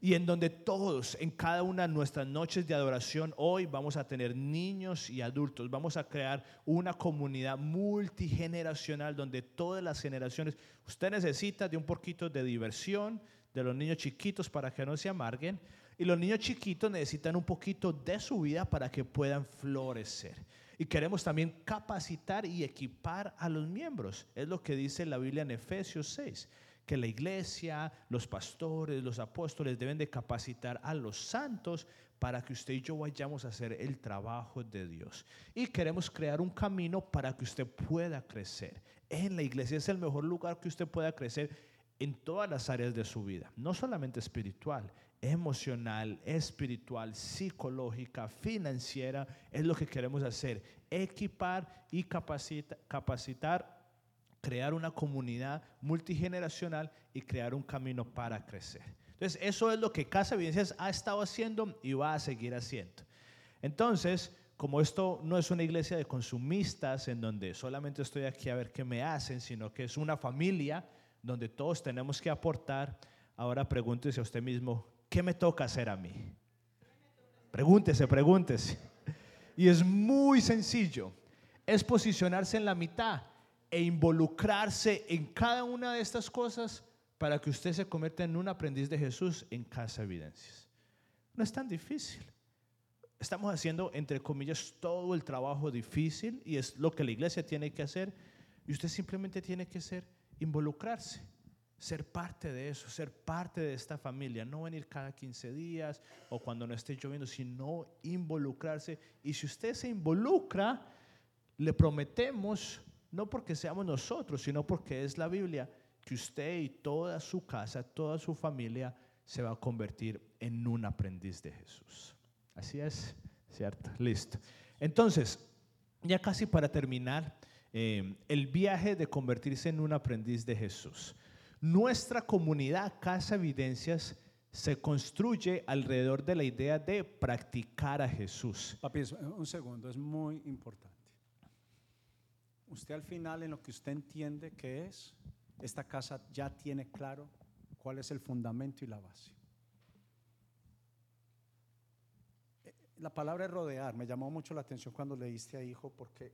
Speaker 1: y en donde todos, en cada una de nuestras noches de adoración, hoy vamos a tener niños y adultos. Vamos a crear una comunidad multigeneracional donde todas las generaciones, usted necesita de un poquito de diversión de los niños chiquitos para que no se amarguen. Y los niños chiquitos necesitan un poquito de su vida para que puedan florecer. Y queremos también capacitar y equipar a los miembros. Es lo que dice la Biblia en Efesios 6 que la iglesia, los pastores, los apóstoles deben de capacitar a los santos para que usted y yo vayamos a hacer el trabajo de Dios. Y queremos crear un camino para que usted pueda crecer. En la iglesia es el mejor lugar que usted pueda crecer en todas las áreas de su vida, no solamente espiritual, emocional, espiritual, psicológica, financiera, es lo que queremos hacer, equipar y capacitar crear una comunidad multigeneracional y crear un camino para crecer. Entonces, eso es lo que Casa Evidencias ha estado haciendo y va a seguir haciendo. Entonces, como esto no es una iglesia de consumistas en donde solamente estoy aquí a ver qué me hacen, sino que es una familia donde todos tenemos que aportar, ahora pregúntese a usted mismo, ¿qué me toca hacer a mí? Pregúntese, pregúntese. Y es muy sencillo, es posicionarse en la mitad e involucrarse en cada una de estas cosas para que usted se convierta en un aprendiz de Jesús en Casa Evidencias. No es tan difícil. Estamos haciendo, entre comillas, todo el trabajo difícil y es lo que la iglesia tiene que hacer. Y usted simplemente tiene que ser, involucrarse, ser parte de eso, ser parte de esta familia. No venir cada 15 días o cuando no esté lloviendo, sino involucrarse. Y si usted se involucra, le prometemos no porque seamos nosotros, sino porque es la Biblia, que usted y toda su casa, toda su familia se va a convertir en un aprendiz de Jesús. Así es, ¿cierto? Listo. Entonces, ya casi para terminar, eh, el viaje de convertirse en un aprendiz de Jesús. Nuestra comunidad Casa Evidencias se construye alrededor de la idea de practicar a Jesús.
Speaker 2: Papi, un segundo, es muy importante usted al final en lo que usted entiende que es, esta casa ya tiene claro cuál es el fundamento y la base. Eh, la palabra rodear, me llamó mucho la atención cuando leíste a hijo, porque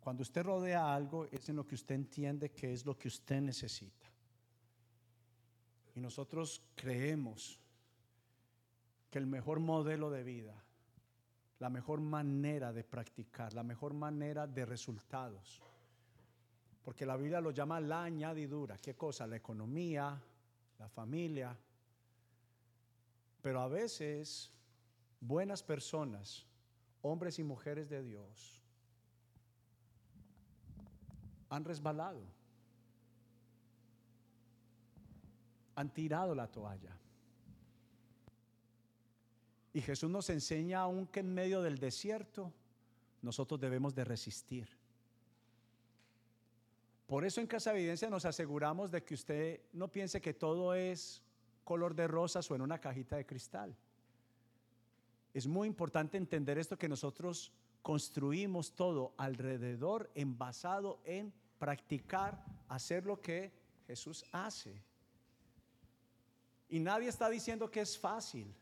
Speaker 2: cuando usted rodea algo es en lo que usted entiende que es lo que usted necesita. Y nosotros creemos que el mejor modelo de vida la mejor manera de practicar, la mejor manera de resultados. Porque la Biblia lo llama la añadidura. ¿Qué cosa? La economía, la familia. Pero a veces buenas personas, hombres y mujeres de Dios, han resbalado. Han tirado la toalla. Y Jesús nos enseña aún que en medio del desierto nosotros debemos de resistir. Por eso en Casa Evidencia nos aseguramos de que usted no piense que todo es color de rosas o en una cajita de cristal. Es muy importante entender esto que nosotros construimos todo alrededor, envasado en practicar, hacer lo que Jesús hace. Y nadie está diciendo que es fácil.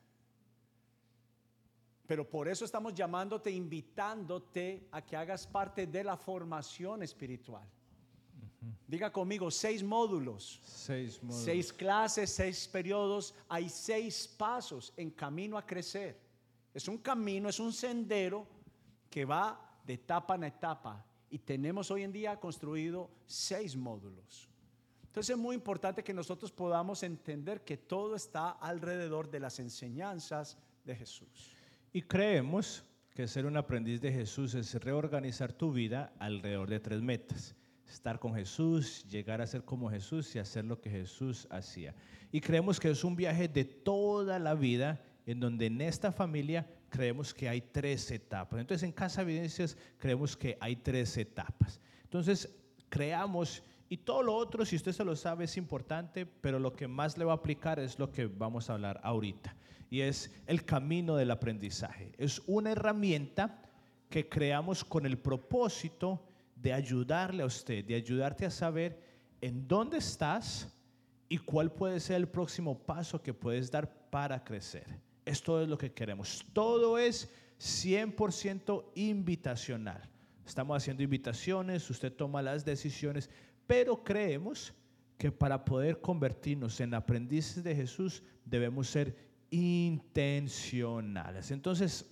Speaker 2: Pero por eso estamos llamándote, invitándote a que hagas parte de la formación espiritual. Diga conmigo, seis módulos,
Speaker 1: seis
Speaker 2: seis clases, seis periodos, hay seis pasos en camino a crecer. Es un camino, es un sendero que va de etapa en etapa y tenemos hoy en día construido seis módulos. Entonces es muy importante que nosotros podamos entender que todo está alrededor de las enseñanzas de Jesús.
Speaker 1: Y creemos que ser un aprendiz de Jesús es reorganizar tu vida alrededor de tres metas. Estar con Jesús, llegar a ser como Jesús y hacer lo que Jesús hacía. Y creemos que es un viaje de toda la vida en donde en esta familia creemos que hay tres etapas. Entonces en Casa Evidencias creemos que hay tres etapas. Entonces creamos, y todo lo otro, si usted se lo sabe, es importante, pero lo que más le va a aplicar es lo que vamos a hablar ahorita y es el camino del aprendizaje. Es una herramienta que creamos con el propósito de ayudarle a usted, de ayudarte a saber en dónde estás y cuál puede ser el próximo paso que puedes dar para crecer. Esto es lo que queremos. Todo es 100% invitacional. Estamos haciendo invitaciones, usted toma las decisiones, pero creemos que para poder convertirnos en aprendices de Jesús debemos ser intencionales. Entonces,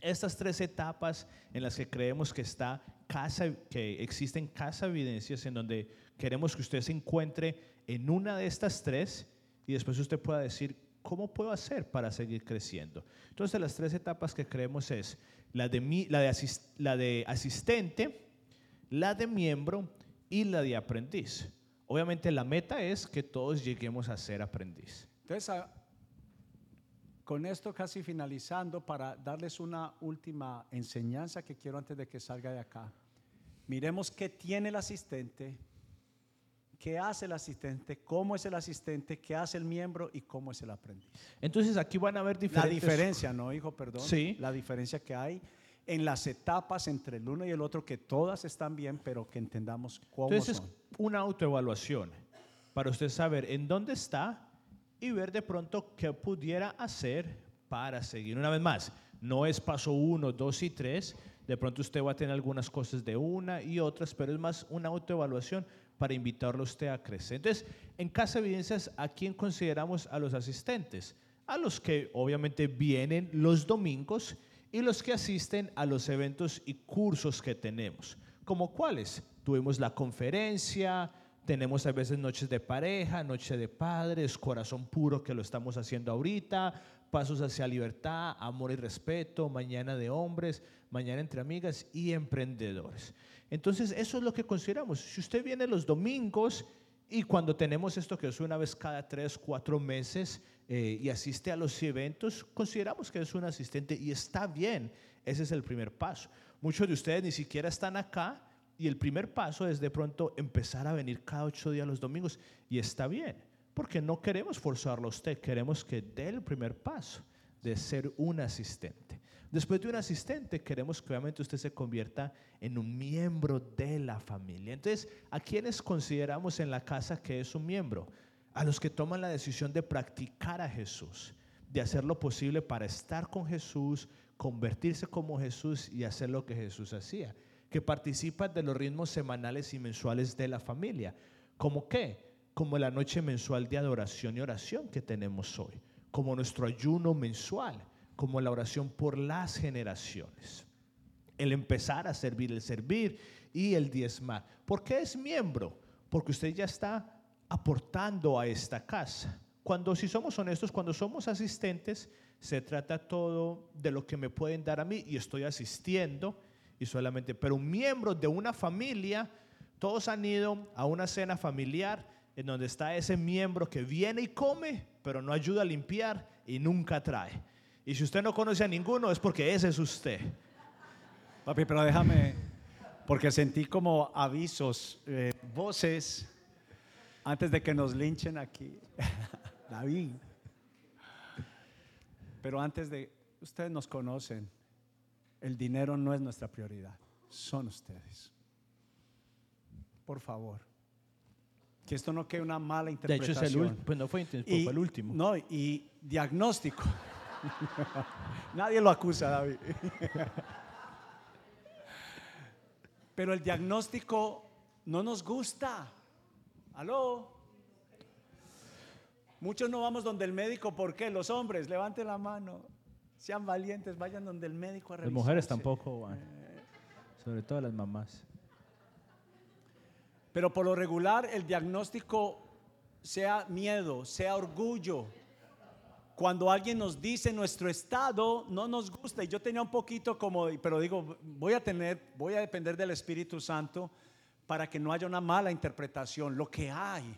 Speaker 1: estas tres etapas en las que creemos que está casa, que existen casa evidencias en donde queremos que usted se encuentre en una de estas tres y después usted pueda decir, ¿cómo puedo hacer para seguir creciendo? Entonces las tres etapas que creemos es la de, la de, la de asistente, la de miembro y la de aprendiz. Obviamente la meta es que todos lleguemos a ser aprendiz.
Speaker 2: Entonces, con esto casi finalizando, para darles una última enseñanza que quiero antes de que salga de acá. Miremos qué tiene el asistente, qué hace el asistente, cómo es el asistente, qué hace el miembro y cómo es el aprendiz.
Speaker 1: Entonces aquí van a ver diferentes...
Speaker 2: La diferencia, ¿no, hijo? Perdón.
Speaker 1: Sí.
Speaker 2: La diferencia que hay en las etapas entre el uno y el otro, que todas están bien, pero que entendamos cómo
Speaker 1: Entonces es una autoevaluación para usted saber en dónde está y ver de pronto qué pudiera hacer para seguir. Una vez más, no es paso uno, dos y tres. De pronto usted va a tener algunas cosas de una y otras, pero es más una autoevaluación para invitarlo a usted a crecer. Entonces, en Casa Evidencias, ¿a quién consideramos a los asistentes? A los que obviamente vienen los domingos y los que asisten a los eventos y cursos que tenemos. ¿Como cuáles? Tuvimos la conferencia, tenemos a veces noches de pareja, noche de padres, corazón puro que lo estamos haciendo ahorita, pasos hacia libertad, amor y respeto, mañana de hombres, mañana entre amigas y emprendedores. Entonces, eso es lo que consideramos. Si usted viene los domingos y cuando tenemos esto que es una vez cada tres, cuatro meses eh, y asiste a los eventos, consideramos que es un asistente y está bien. Ese es el primer paso. Muchos de ustedes ni siquiera están acá y el primer paso es de pronto empezar a venir cada ocho días los domingos y está bien, porque no queremos forzarlo a usted, queremos que dé el primer paso de ser un asistente. Después de un asistente, queremos que obviamente usted se convierta en un miembro de la familia. Entonces, ¿a quiénes consideramos en la casa que es un miembro? A los que toman la decisión de practicar a Jesús, de hacer lo posible para estar con Jesús, convertirse como Jesús y hacer lo que Jesús hacía. Que participan de los ritmos semanales y mensuales de la familia. ¿Como qué? Como la noche mensual de adoración y oración que tenemos hoy. Como nuestro ayuno mensual como la oración por las generaciones. El empezar a servir, el servir y el diezmar. ¿Por qué es miembro? Porque usted ya está aportando a esta casa. Cuando, si somos honestos, cuando somos asistentes, se trata todo de lo que me pueden dar a mí y estoy asistiendo y solamente, pero un miembro de una familia, todos han ido a una cena familiar en donde está ese miembro que viene y come, pero no ayuda a limpiar y nunca trae. Y si usted no conoce a ninguno es porque ese es usted.
Speaker 2: Papi, pero déjame, porque sentí como avisos, eh, voces, antes de que nos linchen aquí. David. Pero antes de, ustedes nos conocen, el dinero no es nuestra prioridad, son ustedes. Por favor. Que esto no quede una mala interpretación.
Speaker 1: De hecho, es el, pues no fue, fue el último.
Speaker 2: No, y diagnóstico. Nadie lo acusa, David. Pero el diagnóstico no nos gusta. ¿Aló? Muchos no vamos donde el médico, ¿por qué? Los hombres, levanten la mano, sean valientes, vayan donde el médico a
Speaker 1: Las mujeres tampoco van, sobre todo las mamás.
Speaker 2: Pero por lo regular el diagnóstico sea miedo, sea orgullo, cuando alguien nos dice nuestro estado no nos gusta y yo tenía un poquito como pero digo voy a tener voy a depender del Espíritu Santo para que no haya una mala interpretación lo que hay.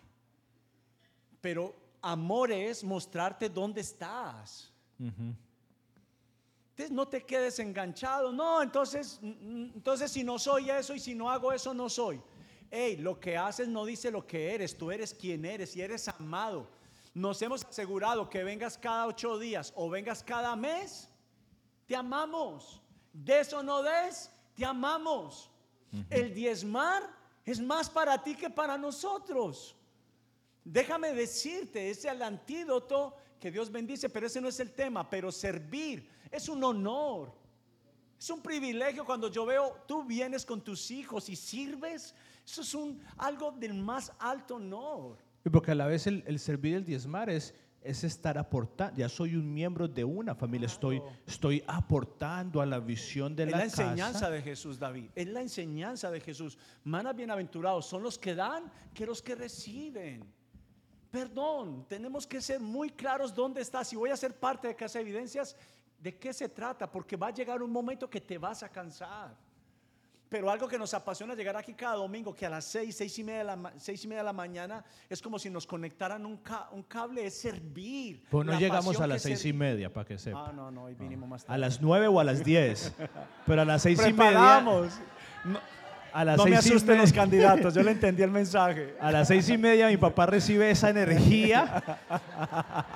Speaker 2: Pero amor es mostrarte dónde estás. Entonces no te quedes enganchado. No entonces entonces si no soy eso y si no hago eso no soy. Hey lo que haces no dice lo que eres. Tú eres quien eres y eres amado. Nos hemos asegurado que vengas cada ocho días o vengas cada mes, te amamos. Des o no des, te amamos. El diezmar es más para ti que para nosotros. Déjame decirte, ese es el antídoto que Dios bendice, pero ese no es el tema, pero servir es un honor. Es un privilegio cuando yo veo, tú vienes con tus hijos y sirves. Eso es un, algo del más alto honor.
Speaker 1: Y porque a la vez el, el servir el diezmar es, es estar aportando. Ya soy un miembro de una familia, estoy, estoy aportando a la visión de
Speaker 2: Es
Speaker 1: la,
Speaker 2: la enseñanza
Speaker 1: casa.
Speaker 2: de Jesús, David. Es la enseñanza de Jesús. Manas bienaventurados son los que dan que los que reciben. Perdón, tenemos que ser muy claros dónde estás. Si voy a ser parte de Casa de Evidencias, ¿de qué se trata? Porque va a llegar un momento que te vas a cansar. Pero algo que nos apasiona llegar aquí cada domingo, que a las seis, seis y media de la, seis y media de la mañana es como si nos conectaran un, ca- un cable, es servir.
Speaker 1: Pues no
Speaker 2: La
Speaker 1: llegamos a las seis y media, para que sepa.
Speaker 2: Ah, no, no, hoy vinimos más
Speaker 1: A
Speaker 2: tarde.
Speaker 1: las nueve o a las diez. Pero a las seis y media.
Speaker 2: No,
Speaker 1: A las
Speaker 2: no me
Speaker 1: seis
Speaker 2: asusten los candidatos, yo le entendí el mensaje.
Speaker 1: A las seis y media mi papá recibe esa energía,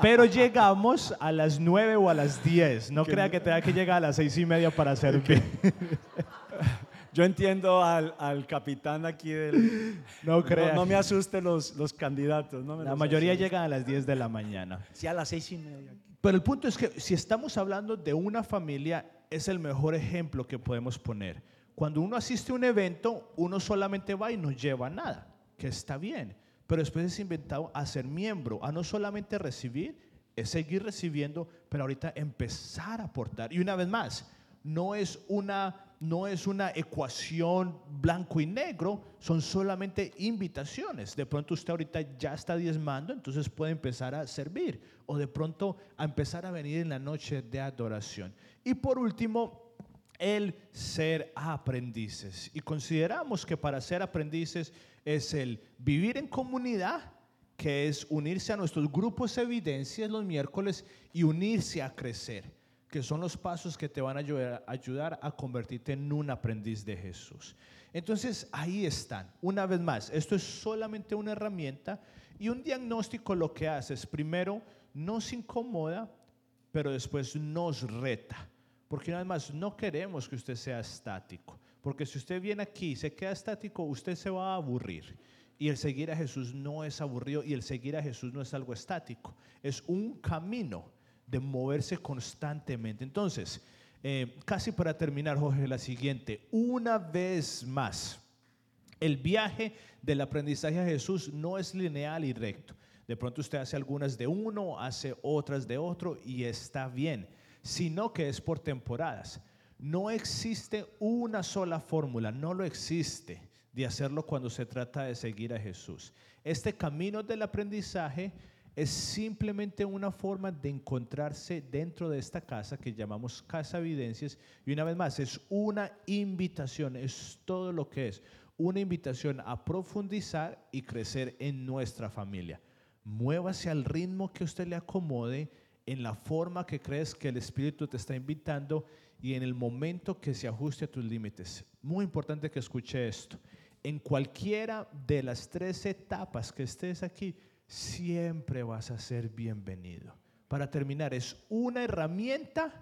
Speaker 1: pero llegamos a las nueve o a las diez. No crea que tenga que llegar a las seis y media para servir.
Speaker 2: Yo entiendo al, al capitán aquí del...
Speaker 1: No
Speaker 2: No,
Speaker 1: crea.
Speaker 2: no me asusten los, los candidatos. No me
Speaker 1: La
Speaker 2: los
Speaker 1: mayoría
Speaker 2: asusten.
Speaker 1: llegan a las diez de la mañana.
Speaker 2: Sí, a las seis y media.
Speaker 1: Pero el punto es que si estamos hablando de una familia, es el mejor ejemplo que podemos poner. Cuando uno asiste a un evento, uno solamente va y no lleva nada, que está bien. Pero después es inventado a ser miembro, a no solamente recibir, es seguir recibiendo, pero ahorita empezar a aportar. Y una vez más, no es una, no es una ecuación blanco y negro, son solamente invitaciones. De pronto usted ahorita ya está diezmando, entonces puede empezar a servir o de pronto a empezar a venir en la noche de adoración. Y por último, el ser aprendices. Y consideramos que para ser aprendices es el vivir en comunidad, que es unirse a nuestros grupos evidencias los miércoles y unirse a crecer, que son los pasos que te van a ayudar, a convertirte en un aprendiz de Jesús. Entonces ahí están. Una vez más, esto es solamente una herramienta y un diagnóstico lo que hace es primero nos incomoda, pero después nos reta. Porque una vez más, no queremos que usted sea estático. Porque si usted viene aquí y se queda estático, usted se va a aburrir. Y el seguir a Jesús no es aburrido y el seguir a Jesús no es algo estático. Es un camino de moverse constantemente. Entonces, eh, casi para terminar, Jorge, la siguiente. Una vez más, el viaje del aprendizaje a Jesús no es lineal y recto. De pronto usted hace algunas de uno, hace otras de otro y está bien, sino que es por temporadas. No existe una sola fórmula, no lo existe de hacerlo cuando se trata de seguir a Jesús. Este camino del aprendizaje es simplemente una forma de encontrarse dentro de esta casa que llamamos Casa Evidencias. Y una vez más, es una invitación, es todo lo que es. Una invitación a profundizar y crecer en nuestra familia. Muévase al ritmo que usted le acomode, en la forma que crees que el Espíritu te está invitando y en el momento que se ajuste a tus límites. Muy importante que escuche esto. En cualquiera de las tres etapas que estés aquí, siempre vas a ser bienvenido. Para terminar, es una herramienta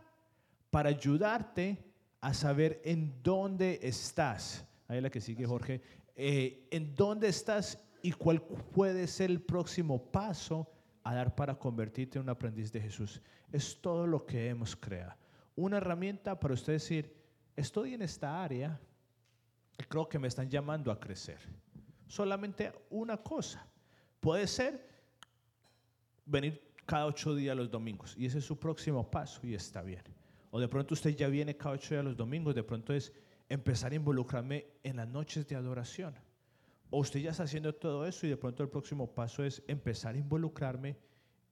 Speaker 1: para ayudarte a saber en dónde estás. Ahí la que sigue, Jorge. Eh, en dónde estás y cuál puede ser el próximo paso a dar para convertirte en un aprendiz de Jesús. Es todo lo que hemos creado. Una herramienta para usted decir, estoy en esta área y creo que me están llamando a crecer. Solamente una cosa. Puede ser venir cada ocho días los domingos y ese es su próximo paso y está bien. O de pronto usted ya viene cada ocho días los domingos, de pronto es empezar a involucrarme en las noches de adoración. O usted ya está haciendo todo eso y de pronto el próximo paso es empezar a involucrarme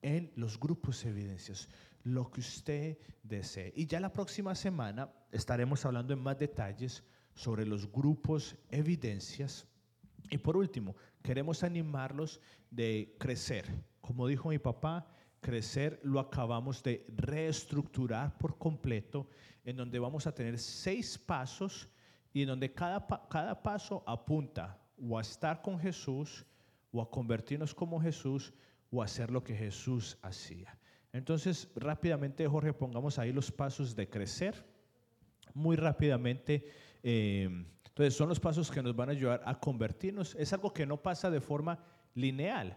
Speaker 1: en los grupos de evidencias, lo que usted desee. Y ya la próxima semana estaremos hablando en más detalles sobre los grupos evidencias. Y por último, queremos animarlos de crecer. Como dijo mi papá, crecer lo acabamos de reestructurar por completo, en donde vamos a tener seis pasos y en donde cada, cada paso apunta o a estar con Jesús, o a convertirnos como Jesús, o a hacer lo que Jesús hacía. Entonces, rápidamente, Jorge, pongamos ahí los pasos de crecer. Muy rápidamente. eh, entonces, son los pasos que nos van a ayudar a convertirnos. Es algo que no pasa de forma lineal.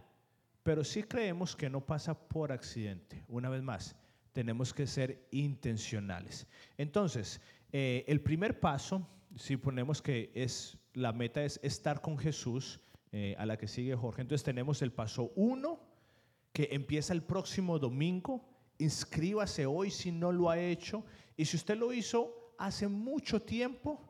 Speaker 1: pero sí creemos que no pasa por accidente. Una vez más, tenemos que ser intencionales. Entonces, eh, el primer paso, si ponemos que es la meta es estar con Jesús, eh, a la que sigue Jorge. Entonces tenemos el paso uno, que empieza el próximo domingo. Inscríbase hoy si no lo ha hecho. Y si usted lo hizo hace mucho tiempo,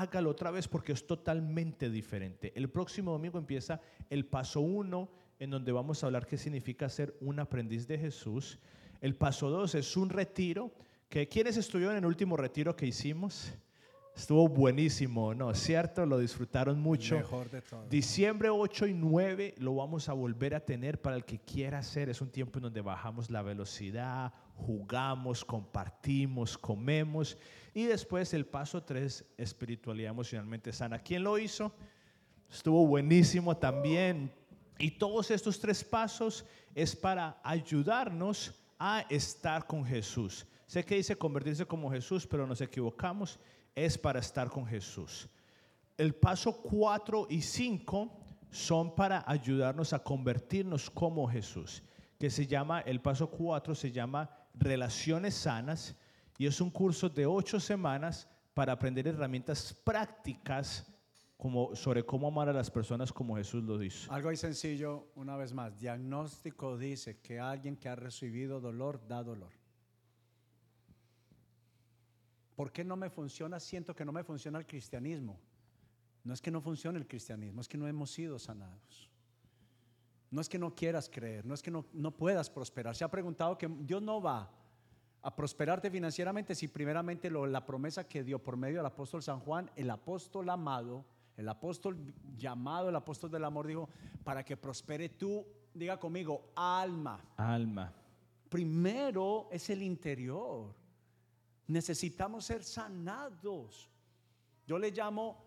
Speaker 1: hágalo otra vez porque es totalmente diferente. El próximo domingo empieza el paso uno, en donde vamos a hablar qué significa ser un aprendiz de Jesús. El paso dos es un retiro, que quienes estuvieron en el último retiro que hicimos, estuvo buenísimo, ¿no? ¿Cierto? Lo disfrutaron mucho.
Speaker 2: Mejor de todo.
Speaker 1: Diciembre 8 y 9 lo vamos a volver a tener para el que quiera hacer. Es un tiempo en donde bajamos la velocidad, jugamos, compartimos, comemos. Y después el paso 3, espiritualidad emocionalmente sana. ¿Quién lo hizo? Estuvo buenísimo también. Y todos estos tres pasos es para ayudarnos a estar con Jesús. Sé que dice convertirse como Jesús, pero nos equivocamos. Es para estar con Jesús. El paso 4 y 5 son para ayudarnos a convertirnos como Jesús, que se llama, el paso 4 se llama Relaciones Sanas y es un curso de ocho semanas para aprender herramientas prácticas sobre cómo amar a las personas como Jesús lo hizo.
Speaker 2: Algo ahí sencillo, una vez más. Diagnóstico dice que alguien que ha recibido dolor da dolor. ¿Por qué no me funciona? Siento que no me funciona el cristianismo. No es que no funcione el cristianismo, es que no hemos sido sanados. No es que no quieras creer, no es que no, no puedas prosperar. Se ha preguntado que Dios no va a prosperarte financieramente si primeramente lo, la promesa que dio por medio del apóstol San Juan, el apóstol amado, el apóstol llamado, el apóstol del amor, dijo, para que prospere tú, diga conmigo, alma.
Speaker 1: Alma.
Speaker 2: Primero es el interior. Necesitamos ser sanados. Yo le llamo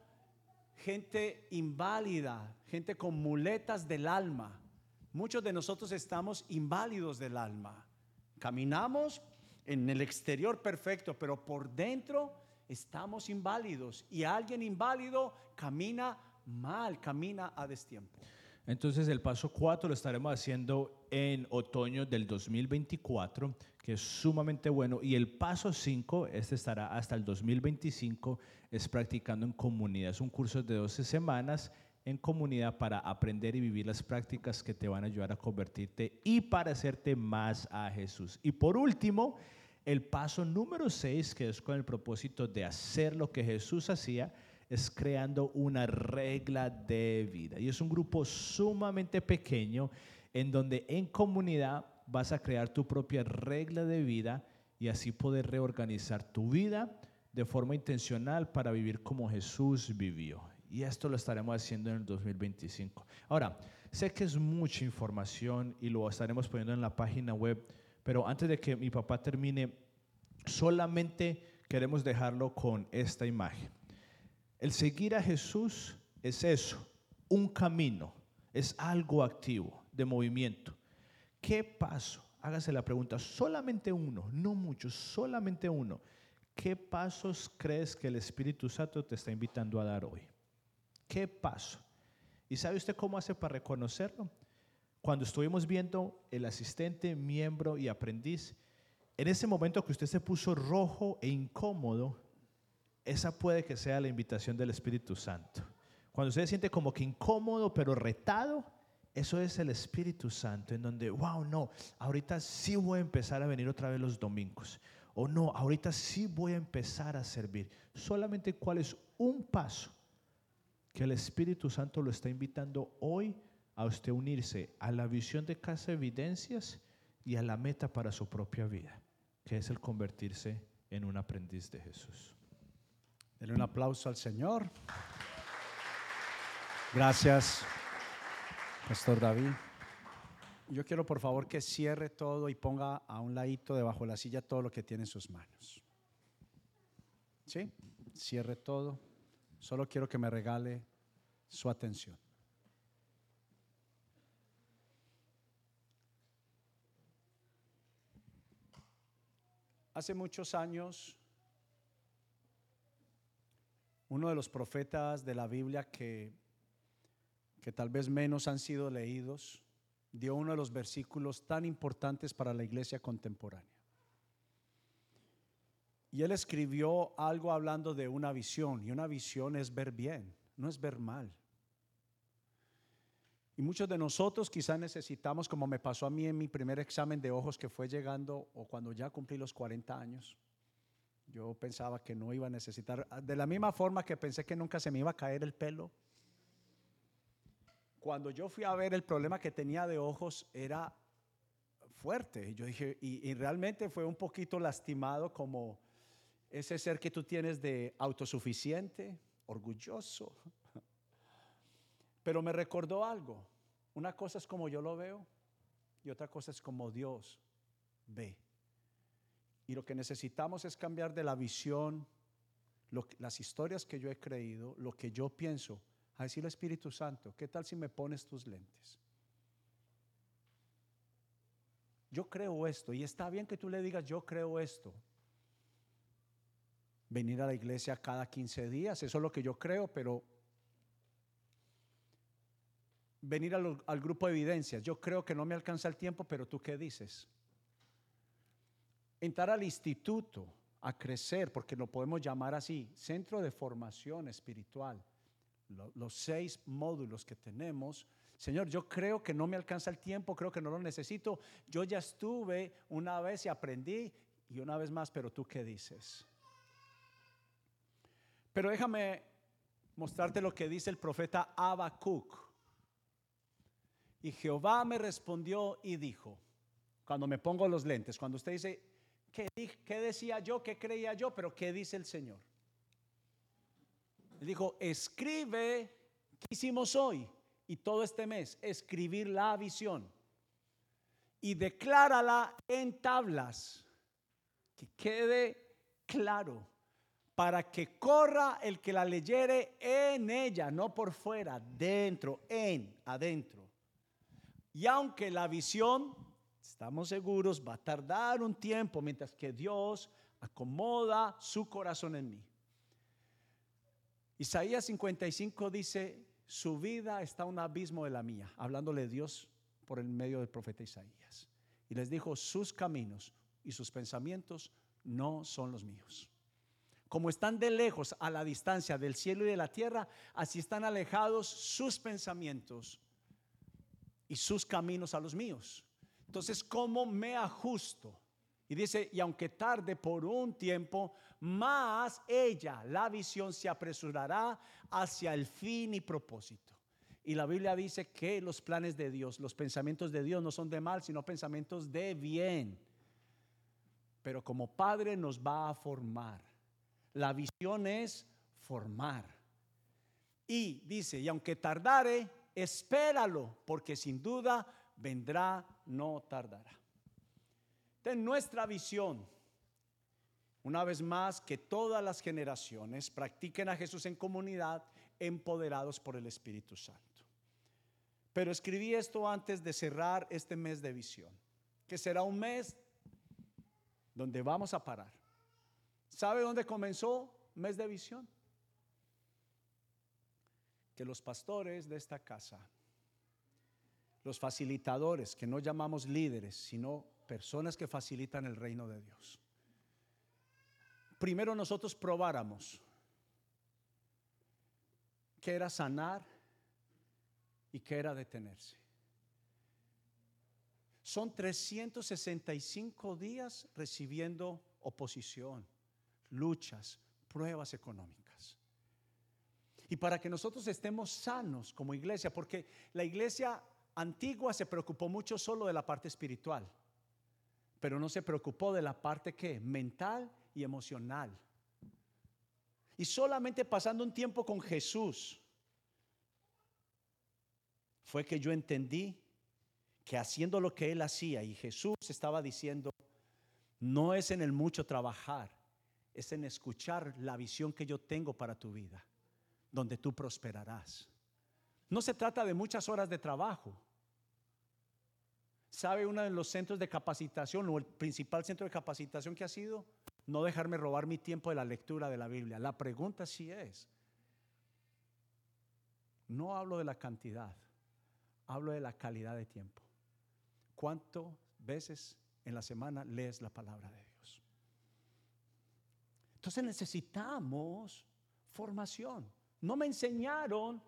Speaker 2: gente inválida, gente con muletas del alma. Muchos de nosotros estamos inválidos del alma. Caminamos en el exterior perfecto, pero por dentro estamos inválidos. Y alguien inválido camina mal, camina a destiempo.
Speaker 1: Entonces el paso 4 lo estaremos haciendo en otoño del 2024, que es sumamente bueno. Y el paso 5, este estará hasta el 2025, es practicando en comunidad. Es un curso de 12 semanas en comunidad para aprender y vivir las prácticas que te van a ayudar a convertirte y para hacerte más a Jesús. Y por último, el paso número 6, que es con el propósito de hacer lo que Jesús hacía, es creando una regla de vida. Y es un grupo sumamente pequeño en donde en comunidad vas a crear tu propia regla de vida y así poder reorganizar tu vida de forma intencional para vivir como Jesús vivió. Y esto lo estaremos haciendo en el 2025. Ahora, sé que es mucha información y lo estaremos poniendo en la página web, pero antes de que mi papá termine, solamente queremos dejarlo con esta imagen. El seguir a Jesús es eso, un camino, es algo activo, de movimiento. ¿Qué paso? Hágase la pregunta, solamente uno, no muchos, solamente uno. ¿Qué pasos crees que el Espíritu Santo te está invitando a dar hoy? ¿Qué paso? ¿Y sabe usted cómo hace para reconocerlo? Cuando estuvimos viendo el asistente, miembro y aprendiz, en ese momento que usted se puso rojo e incómodo, esa puede que sea la invitación del Espíritu Santo. Cuando usted se siente como que incómodo pero retado, eso es el Espíritu Santo, en donde, wow, no, ahorita sí voy a empezar a venir otra vez los domingos. O no, ahorita sí voy a empezar a servir. Solamente cuál es un paso que el Espíritu Santo lo está invitando hoy a usted unirse a la visión de Casa Evidencias y a la meta para su propia vida, que es el convertirse en un aprendiz de Jesús.
Speaker 2: Denle un aplauso al Señor. Gracias, Pastor David. Yo quiero por favor que cierre todo y ponga a un ladito debajo de la silla todo lo que tiene en sus manos. ¿Sí? Cierre todo. Solo quiero que me regale su atención. Hace muchos años, uno de los profetas de la Biblia que, que tal vez menos han sido leídos, dio uno de los versículos tan importantes para la iglesia contemporánea. Y él escribió algo hablando de una visión, y una visión es ver bien, no es ver mal. Y muchos de nosotros quizás necesitamos, como me pasó a mí en mi primer examen de ojos que fue llegando o cuando ya cumplí los 40 años, yo pensaba que no iba a necesitar, de la misma forma que pensé que nunca se me iba a caer el pelo. Cuando yo fui a ver el problema que tenía de ojos era fuerte. Yo dije, y, y realmente fue un poquito lastimado como ese ser que tú tienes de autosuficiente, orgulloso, pero me recordó algo. Una cosa es como yo lo veo y otra cosa es como Dios ve. Y lo que necesitamos es cambiar de la visión, las historias que yo he creído, lo que yo pienso, a decirle Espíritu Santo, ¿qué tal si me pones tus lentes? Yo creo esto y está bien que tú le digas, yo creo esto. Venir a la iglesia cada 15 días, eso es lo que yo creo, pero venir al, grupo de evidencias. Yo creo que no me alcanza el tiempo, pero tú qué dices? Entrar al instituto a crecer, porque lo podemos llamar así, centro de formación espiritual. los seis módulos que tenemos. Señor, yo creo que no me alcanza el tiempo, creo que no lo necesito. Yo ya estuve una vez y aprendí y una vez más, pero tú qué dices? Pero déjame mostrarte lo que dice el profeta Habacuc. Y Jehová me respondió y dijo, cuando me pongo los lentes, cuando usted dice, ¿qué, decía yo? ¿Qué creía yo? Pero ¿qué dice el Señor? Dijo, escribe, ¿qué hicimos hoy? Y todo este mes, escribir la visión. Y declárala en tablas, que quede claro, para que corra el que la leyere en ella, no por fuera, dentro, en, adentro. Y aunque la visión, estamos seguros, va a tardar un tiempo mientras que Dios acomoda su corazón en mí. Isaías 55 dice, su vida está un abismo de la mía, hablándole Dios por el medio del profeta Isaías. Y les dijo, sus caminos y sus pensamientos no son los míos. Como están de lejos a la distancia del cielo y de la tierra, así están alejados sus pensamientos y sus caminos a los míos. Entonces, ¿cómo me ajusto? Y dice, y aunque tarde por un tiempo, más ella, la visión, se apresurará hacia el fin y propósito. Y la Biblia dice que los planes de Dios, los pensamientos de Dios no son de mal, sino pensamientos de bien. Pero como Padre nos va a formar. La visión es formar. Y dice, y aunque tardare, espéralo, porque sin duda vendrá, no tardará. De nuestra visión, una vez más, que todas las generaciones practiquen a Jesús en comunidad, empoderados por el Espíritu Santo. Pero escribí esto antes de cerrar este mes de visión, que será un mes donde vamos a parar. ¿Sabe dónde comenzó mes de visión? Que los pastores de esta casa, los facilitadores, que no llamamos líderes, sino personas que facilitan el reino de Dios, primero nosotros probáramos qué era sanar y qué era detenerse. Son 365 días recibiendo oposición, luchas, pruebas económicas y para que nosotros estemos sanos como iglesia, porque la iglesia antigua se preocupó mucho solo de la parte espiritual, pero no se preocupó de la parte que mental y emocional. Y solamente pasando un tiempo con Jesús fue que yo entendí que haciendo lo que él hacía y Jesús estaba diciendo, no es en el mucho trabajar, es en escuchar la visión que yo tengo para tu vida donde tú prosperarás. No se trata de muchas horas de trabajo. ¿Sabe uno de los centros de capacitación o el principal centro de capacitación que ha sido? No dejarme robar mi tiempo de la lectura de la Biblia. La pregunta sí es, no hablo de la cantidad, hablo de la calidad de tiempo. ¿cuántas veces en la semana lees la palabra de Dios? Entonces necesitamos formación. No me enseñaron,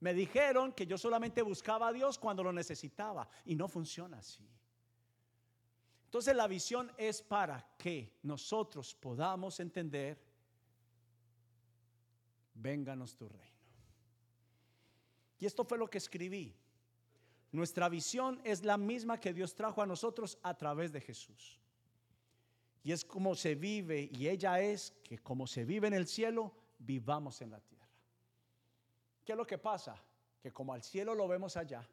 Speaker 2: me dijeron que yo solamente buscaba a Dios cuando lo necesitaba y no funciona así. Entonces la visión es para que nosotros podamos entender, vénganos tu reino. Y esto fue lo que escribí. Nuestra visión es la misma que Dios trajo a nosotros a través de Jesús. Y es como se vive, y ella es que como se vive en el cielo, vivamos en la tierra. ¿Qué es lo que pasa? Que como al cielo lo vemos allá,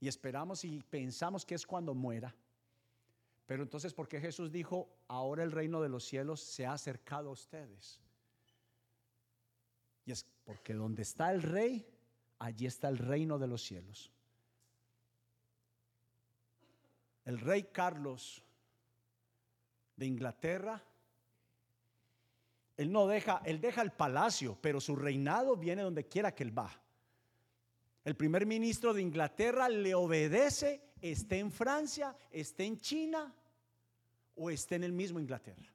Speaker 2: y esperamos y pensamos que es cuando muera, pero entonces, ¿por qué Jesús dijo, ahora el reino de los cielos se ha acercado a ustedes? Y es porque donde está el rey, allí está el reino de los cielos. El rey Carlos de Inglaterra, él no deja, él deja el palacio, pero su reinado viene donde quiera que él va. El primer ministro de Inglaterra le obedece, esté en Francia, esté en China o esté en el mismo Inglaterra.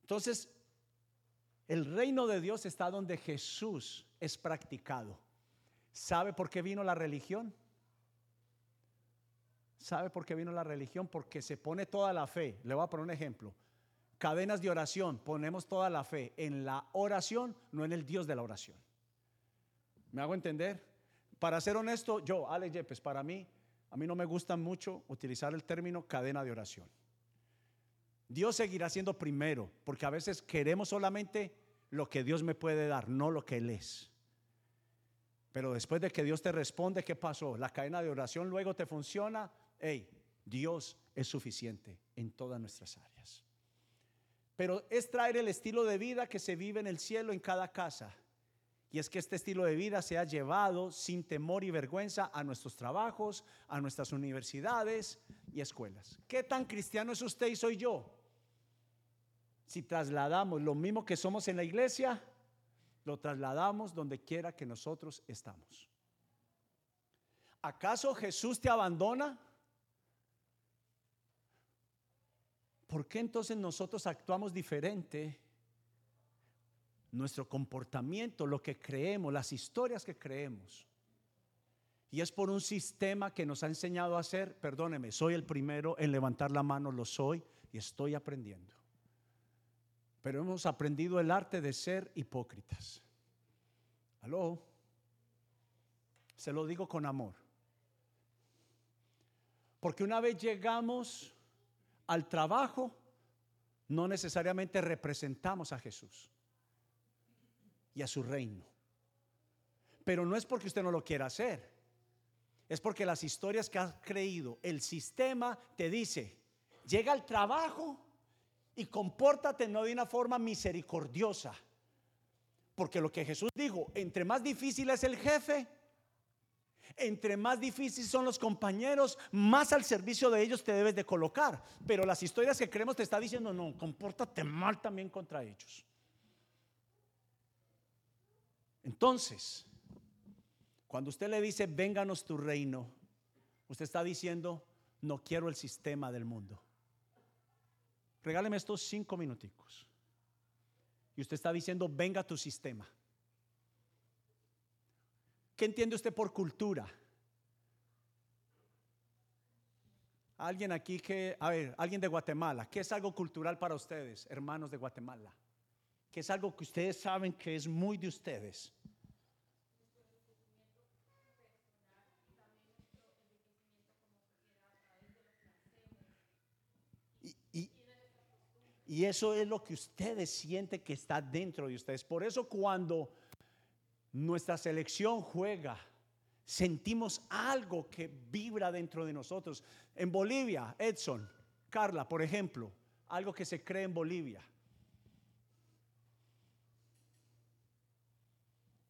Speaker 2: Entonces, el reino de Dios está donde Jesús es practicado. ¿Sabe por qué vino la religión? ¿Sabe por qué vino la religión? Porque se pone toda la fe. Le voy a poner un ejemplo. Cadenas de oración, ponemos toda la fe en la oración, no en el Dios de la oración. ¿Me hago entender? Para ser honesto, yo, Alex Yepes, para mí, a mí no me gusta mucho utilizar el término cadena de oración. Dios seguirá siendo primero, porque a veces queremos solamente lo que Dios me puede dar, no lo que Él es. Pero después de que Dios te responde, ¿qué pasó? La cadena de oración luego te funciona, hey, Dios es suficiente en todas nuestras áreas. Pero es traer el estilo de vida que se vive en el cielo en cada casa. Y es que este estilo de vida se ha llevado sin temor y vergüenza a nuestros trabajos, a nuestras universidades y escuelas. ¿Qué tan cristiano es usted y soy yo? Si trasladamos lo mismo que somos en la iglesia, lo trasladamos donde quiera que nosotros estamos. ¿Acaso Jesús te abandona? ¿Por qué entonces nosotros actuamos diferente? Nuestro comportamiento, lo que creemos, las historias que creemos. Y es por un sistema que nos ha enseñado a hacer, perdóneme, soy el primero en levantar la mano, lo soy y estoy aprendiendo. Pero hemos aprendido el arte de ser hipócritas. Aló. Se lo digo con amor. Porque una vez llegamos al trabajo, no necesariamente representamos a Jesús y a su reino. Pero no es porque usted no lo quiera hacer. Es porque las historias que has creído, el sistema te dice, llega al trabajo y compórtate no de una forma misericordiosa. Porque lo que Jesús dijo, entre más difícil es el jefe, entre más difíciles son los compañeros, más al servicio de ellos te debes de colocar. Pero las historias que creemos te está diciendo, no, compórtate mal también contra ellos. Entonces, cuando usted le dice, vénganos tu reino, usted está diciendo, no quiero el sistema del mundo. Regáleme estos cinco minuticos. Y usted está diciendo, venga tu sistema. ¿Qué entiende usted por cultura? Alguien aquí que, a ver, alguien de Guatemala, ¿qué es algo cultural para ustedes, hermanos de Guatemala? ¿Qué es algo que ustedes saben que es muy de ustedes? Y, eso es lo que ustedes sienten que está dentro de ustedes. Por eso cuando nuestra selección juega, sentimos algo que vibra dentro de nosotros. En Bolivia, Edson, Carla, por ejemplo, algo que se cree en Bolivia.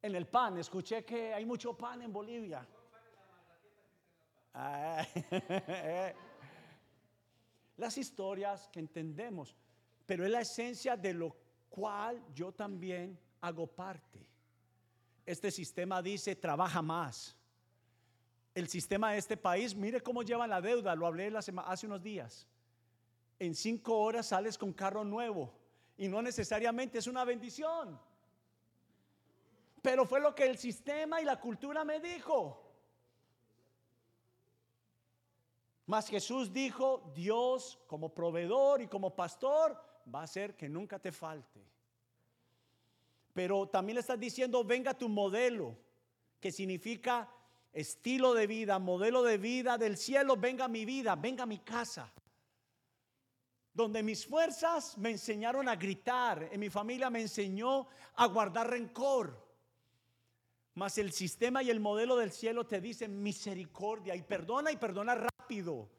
Speaker 2: En el pan, escuché que hay mucho pan en Bolivia. Ah, las historias que entendemos, pero es la esencia de lo cual yo también hago parte. Este sistema dice, trabaja más. el sistema de este país, mire cómo llevan la deuda, lo hablé hace unos días. En cinco horas sales con carro nuevo y no necesariamente es una bendición. Pero fue lo que el sistema y la cultura me dijo. Mas Jesús dijo, Dios como proveedor y como pastor va a hacer que nunca te falte. Pero también le estás diciendo, venga tu modelo, que significa estilo de vida, modelo de vida del cielo, venga mi vida, venga mi casa. Donde mis fuerzas me enseñaron a gritar, en mi familia me enseñó a guardar rencor. Mas el sistema y el modelo del cielo te dicen misericordia y perdona y perdona rápido.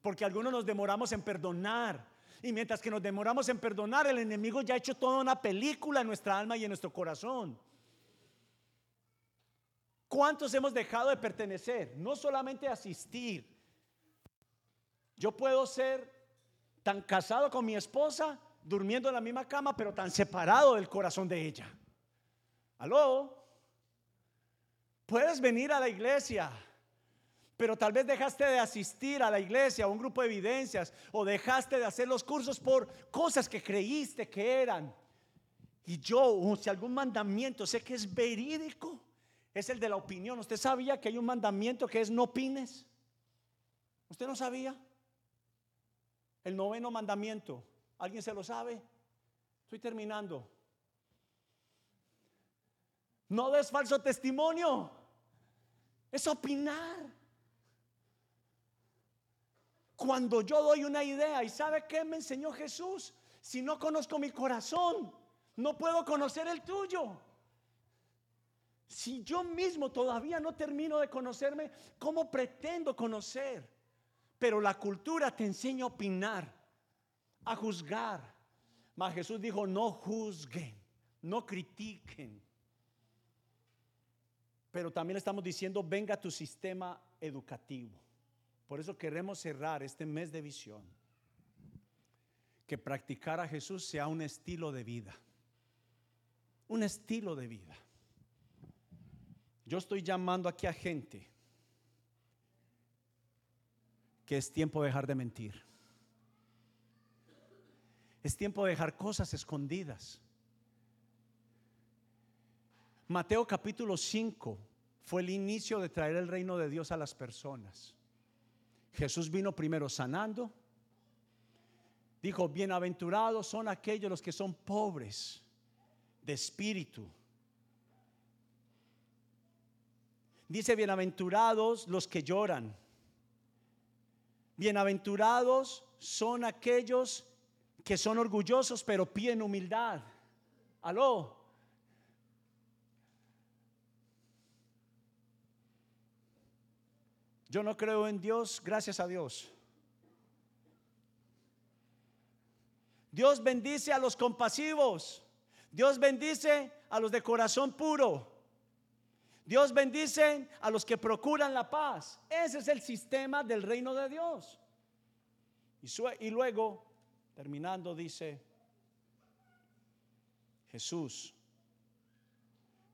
Speaker 2: Porque algunos nos demoramos en perdonar. Y mientras que nos demoramos en perdonar, el enemigo ya ha hecho toda una película en nuestra alma y en nuestro corazón. ¿Cuántos hemos dejado de pertenecer? No solamente asistir. Yo puedo ser tan casado con mi esposa, durmiendo en la misma cama, pero tan separado del corazón de ella. ¿Aló? Puedes venir a la iglesia, pero tal vez dejaste de asistir a la iglesia, a un grupo de evidencias, o dejaste de hacer los cursos por cosas que creíste que eran. Y yo, si algún mandamiento sé que es verídico, es el de la opinión. ¿Usted sabía que hay un mandamiento que es no opines? ¿Usted no sabía? El noveno mandamiento. ¿Alguien se lo sabe? Estoy terminando. No des falso testimonio. Es opinar. Cuando yo doy una idea, ¿y sabe qué me enseñó Jesús? Si no conozco mi corazón, no puedo conocer el tuyo. Si yo mismo todavía no termino de conocerme, ¿cómo pretendo conocer? Pero la cultura te enseña a opinar, a juzgar. Mas Jesús dijo, no juzguen, no critiquen pero también estamos diciendo, venga tu sistema educativo. Por eso queremos cerrar este mes de visión. Que practicar a Jesús sea un estilo de vida. Un estilo de vida. Yo estoy llamando aquí a gente que es tiempo de dejar de mentir. Es tiempo de dejar cosas escondidas. Mateo capítulo 5 fue el inicio de traer el reino de Dios a las personas. Jesús vino primero sanando. Dijo, bienaventurados son aquellos los que son pobres de espíritu. Dice, bienaventurados los que lloran. Bienaventurados son aquellos que son orgullosos pero piden humildad. Aló. Yo no creo en Dios, gracias a Dios. Dios bendice a los compasivos. Dios bendice a los de corazón puro. Dios bendice a los que procuran la paz. Ese es el sistema del reino de Dios. Y, luego, terminando, dice, Jesús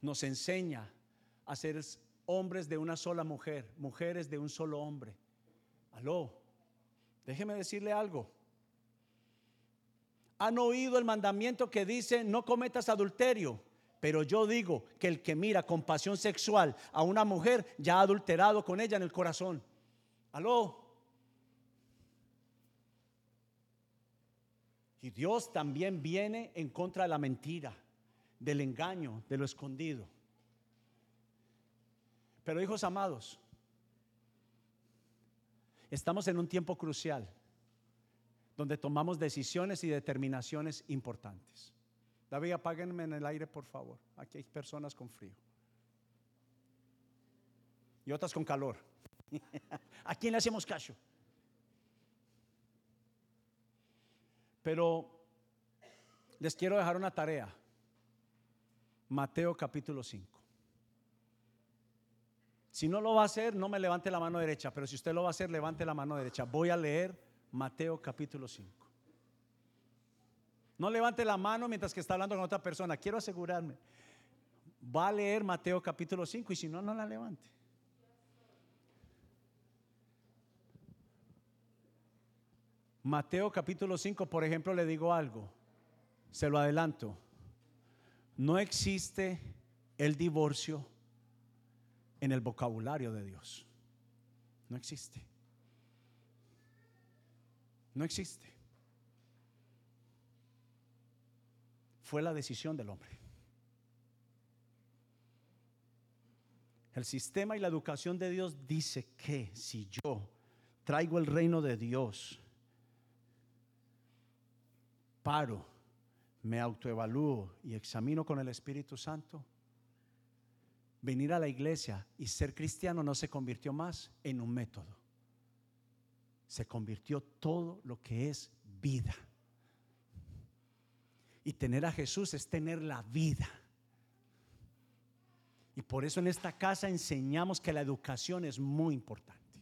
Speaker 2: nos enseña a ser hombres de una sola mujer, mujeres de un solo hombre. Aló, déjeme decirle algo. Han oído el mandamiento que dice no cometas adulterio, pero yo digo que el que mira con pasión sexual a una mujer ya ha adulterado con ella en el corazón. Aló. Y Dios también viene en contra de la mentira, del engaño, de lo escondido. Pero hijos amados, estamos en un tiempo crucial donde tomamos decisiones y determinaciones importantes. David, apáguenme en el aire, por favor. Aquí hay personas con frío. Y otras con calor. ¿A quién le hacemos caso? Pero les quiero dejar una tarea. Mateo capítulo 5. Si no lo va a hacer, no me levante la mano derecha, pero si usted lo va a hacer, levante la mano derecha. Voy a leer Mateo capítulo 5. No levante la mano mientras que está hablando con otra persona, quiero asegurarme. Va a leer Mateo capítulo 5 y si no, no la levante. Mateo capítulo 5, por ejemplo, le digo algo, se lo adelanto. No existe el divorcio en el vocabulario de Dios. No existe. No existe. Fue la decisión del hombre. El sistema y la educación de Dios dice que si yo traigo el reino de Dios, paro, me autoevalúo y examino con el Espíritu Santo, venir a la iglesia y ser cristiano no se convirtió más en un método. Se convirtió todo lo que es vida. Y tener a Jesús es tener la vida. Y por eso en esta casa enseñamos que la educación es muy importante.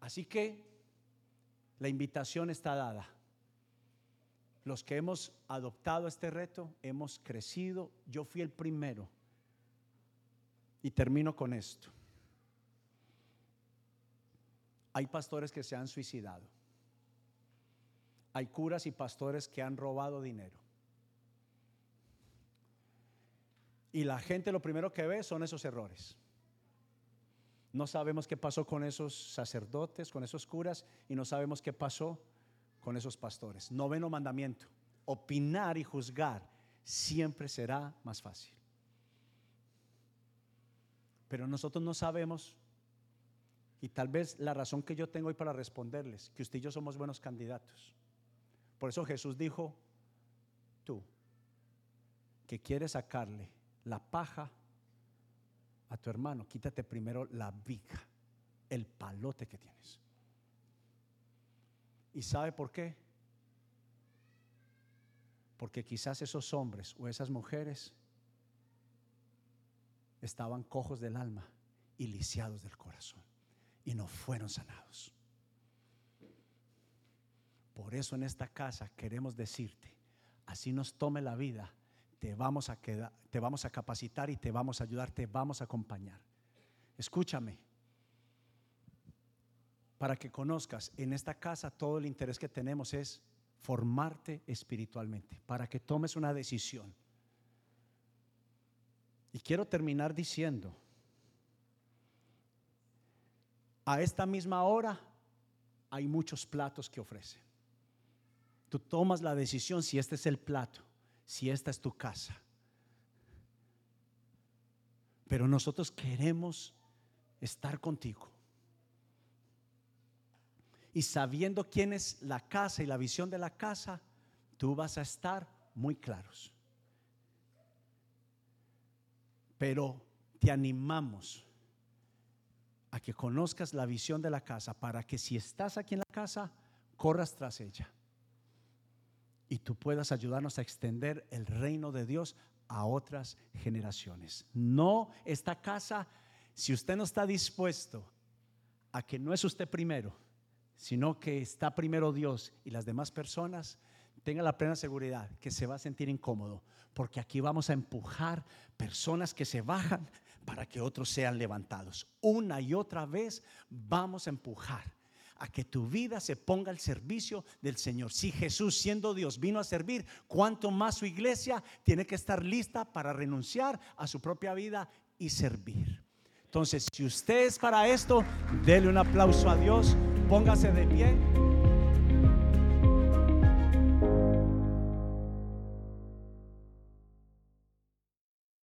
Speaker 2: Así que la invitación está dada. Los que hemos adoptado este reto, hemos crecido. Yo fui el primero. Y termino con esto. Hay pastores que se han suicidado. Hay curas y pastores que han robado dinero. Y la gente lo primero que ve son esos errores. No sabemos qué pasó con esos sacerdotes, con esos curas, y no sabemos qué pasó con esos pastores. Noveno mandamiento. Opinar y juzgar siempre será más fácil. Pero nosotros no sabemos, y tal vez la razón que yo tengo hoy para responderles, que usted y yo somos buenos candidatos. Por eso Jesús dijo, tú, que quieres sacarle la paja a tu hermano, quítate primero la viga, el palote que tienes. ¿Y sabe por qué? Porque quizás esos hombres o esas mujeres estaban cojos del alma y lisiados del corazón y no fueron sanados. Por eso en esta casa queremos decirte, así nos tome la vida, te vamos a quedar, te vamos a capacitar y te vamos a ayudar, te vamos a acompañar. Escúchame. Para que conozcas, en esta casa todo el interés que tenemos es formarte espiritualmente, para que tomes una decisión. Y quiero terminar diciendo, a esta misma hora hay muchos platos que ofrecen. Tú tomas la decisión si este es el plato si esta es tu casa. Pero nosotros queremos estar contigo. Y sabiendo quién es la casa y la visión de la casa, tú vas a estar muy claros. Pero te animamos a que conozcas la visión de la casa para que si estás aquí en la casa, corras tras ella y tú puedas ayudarnos a extender el reino de Dios a otras generaciones. No esta casa, si usted no está dispuesto a que no es usted primero, sino que está primero Dios y las demás personas, tenga la plena seguridad que se va a sentir incómodo, porque aquí vamos a empujar personas que se bajan para que otros sean levantados. Una y otra vez vamos a empujar a que tu vida se ponga al servicio del Señor. Si Jesús, siendo Dios, vino a servir, cuánto más su iglesia tiene que estar lista para renunciar a su propia vida y servir. Entonces, si usted es para esto, dele un aplauso a Dios, póngase de pie.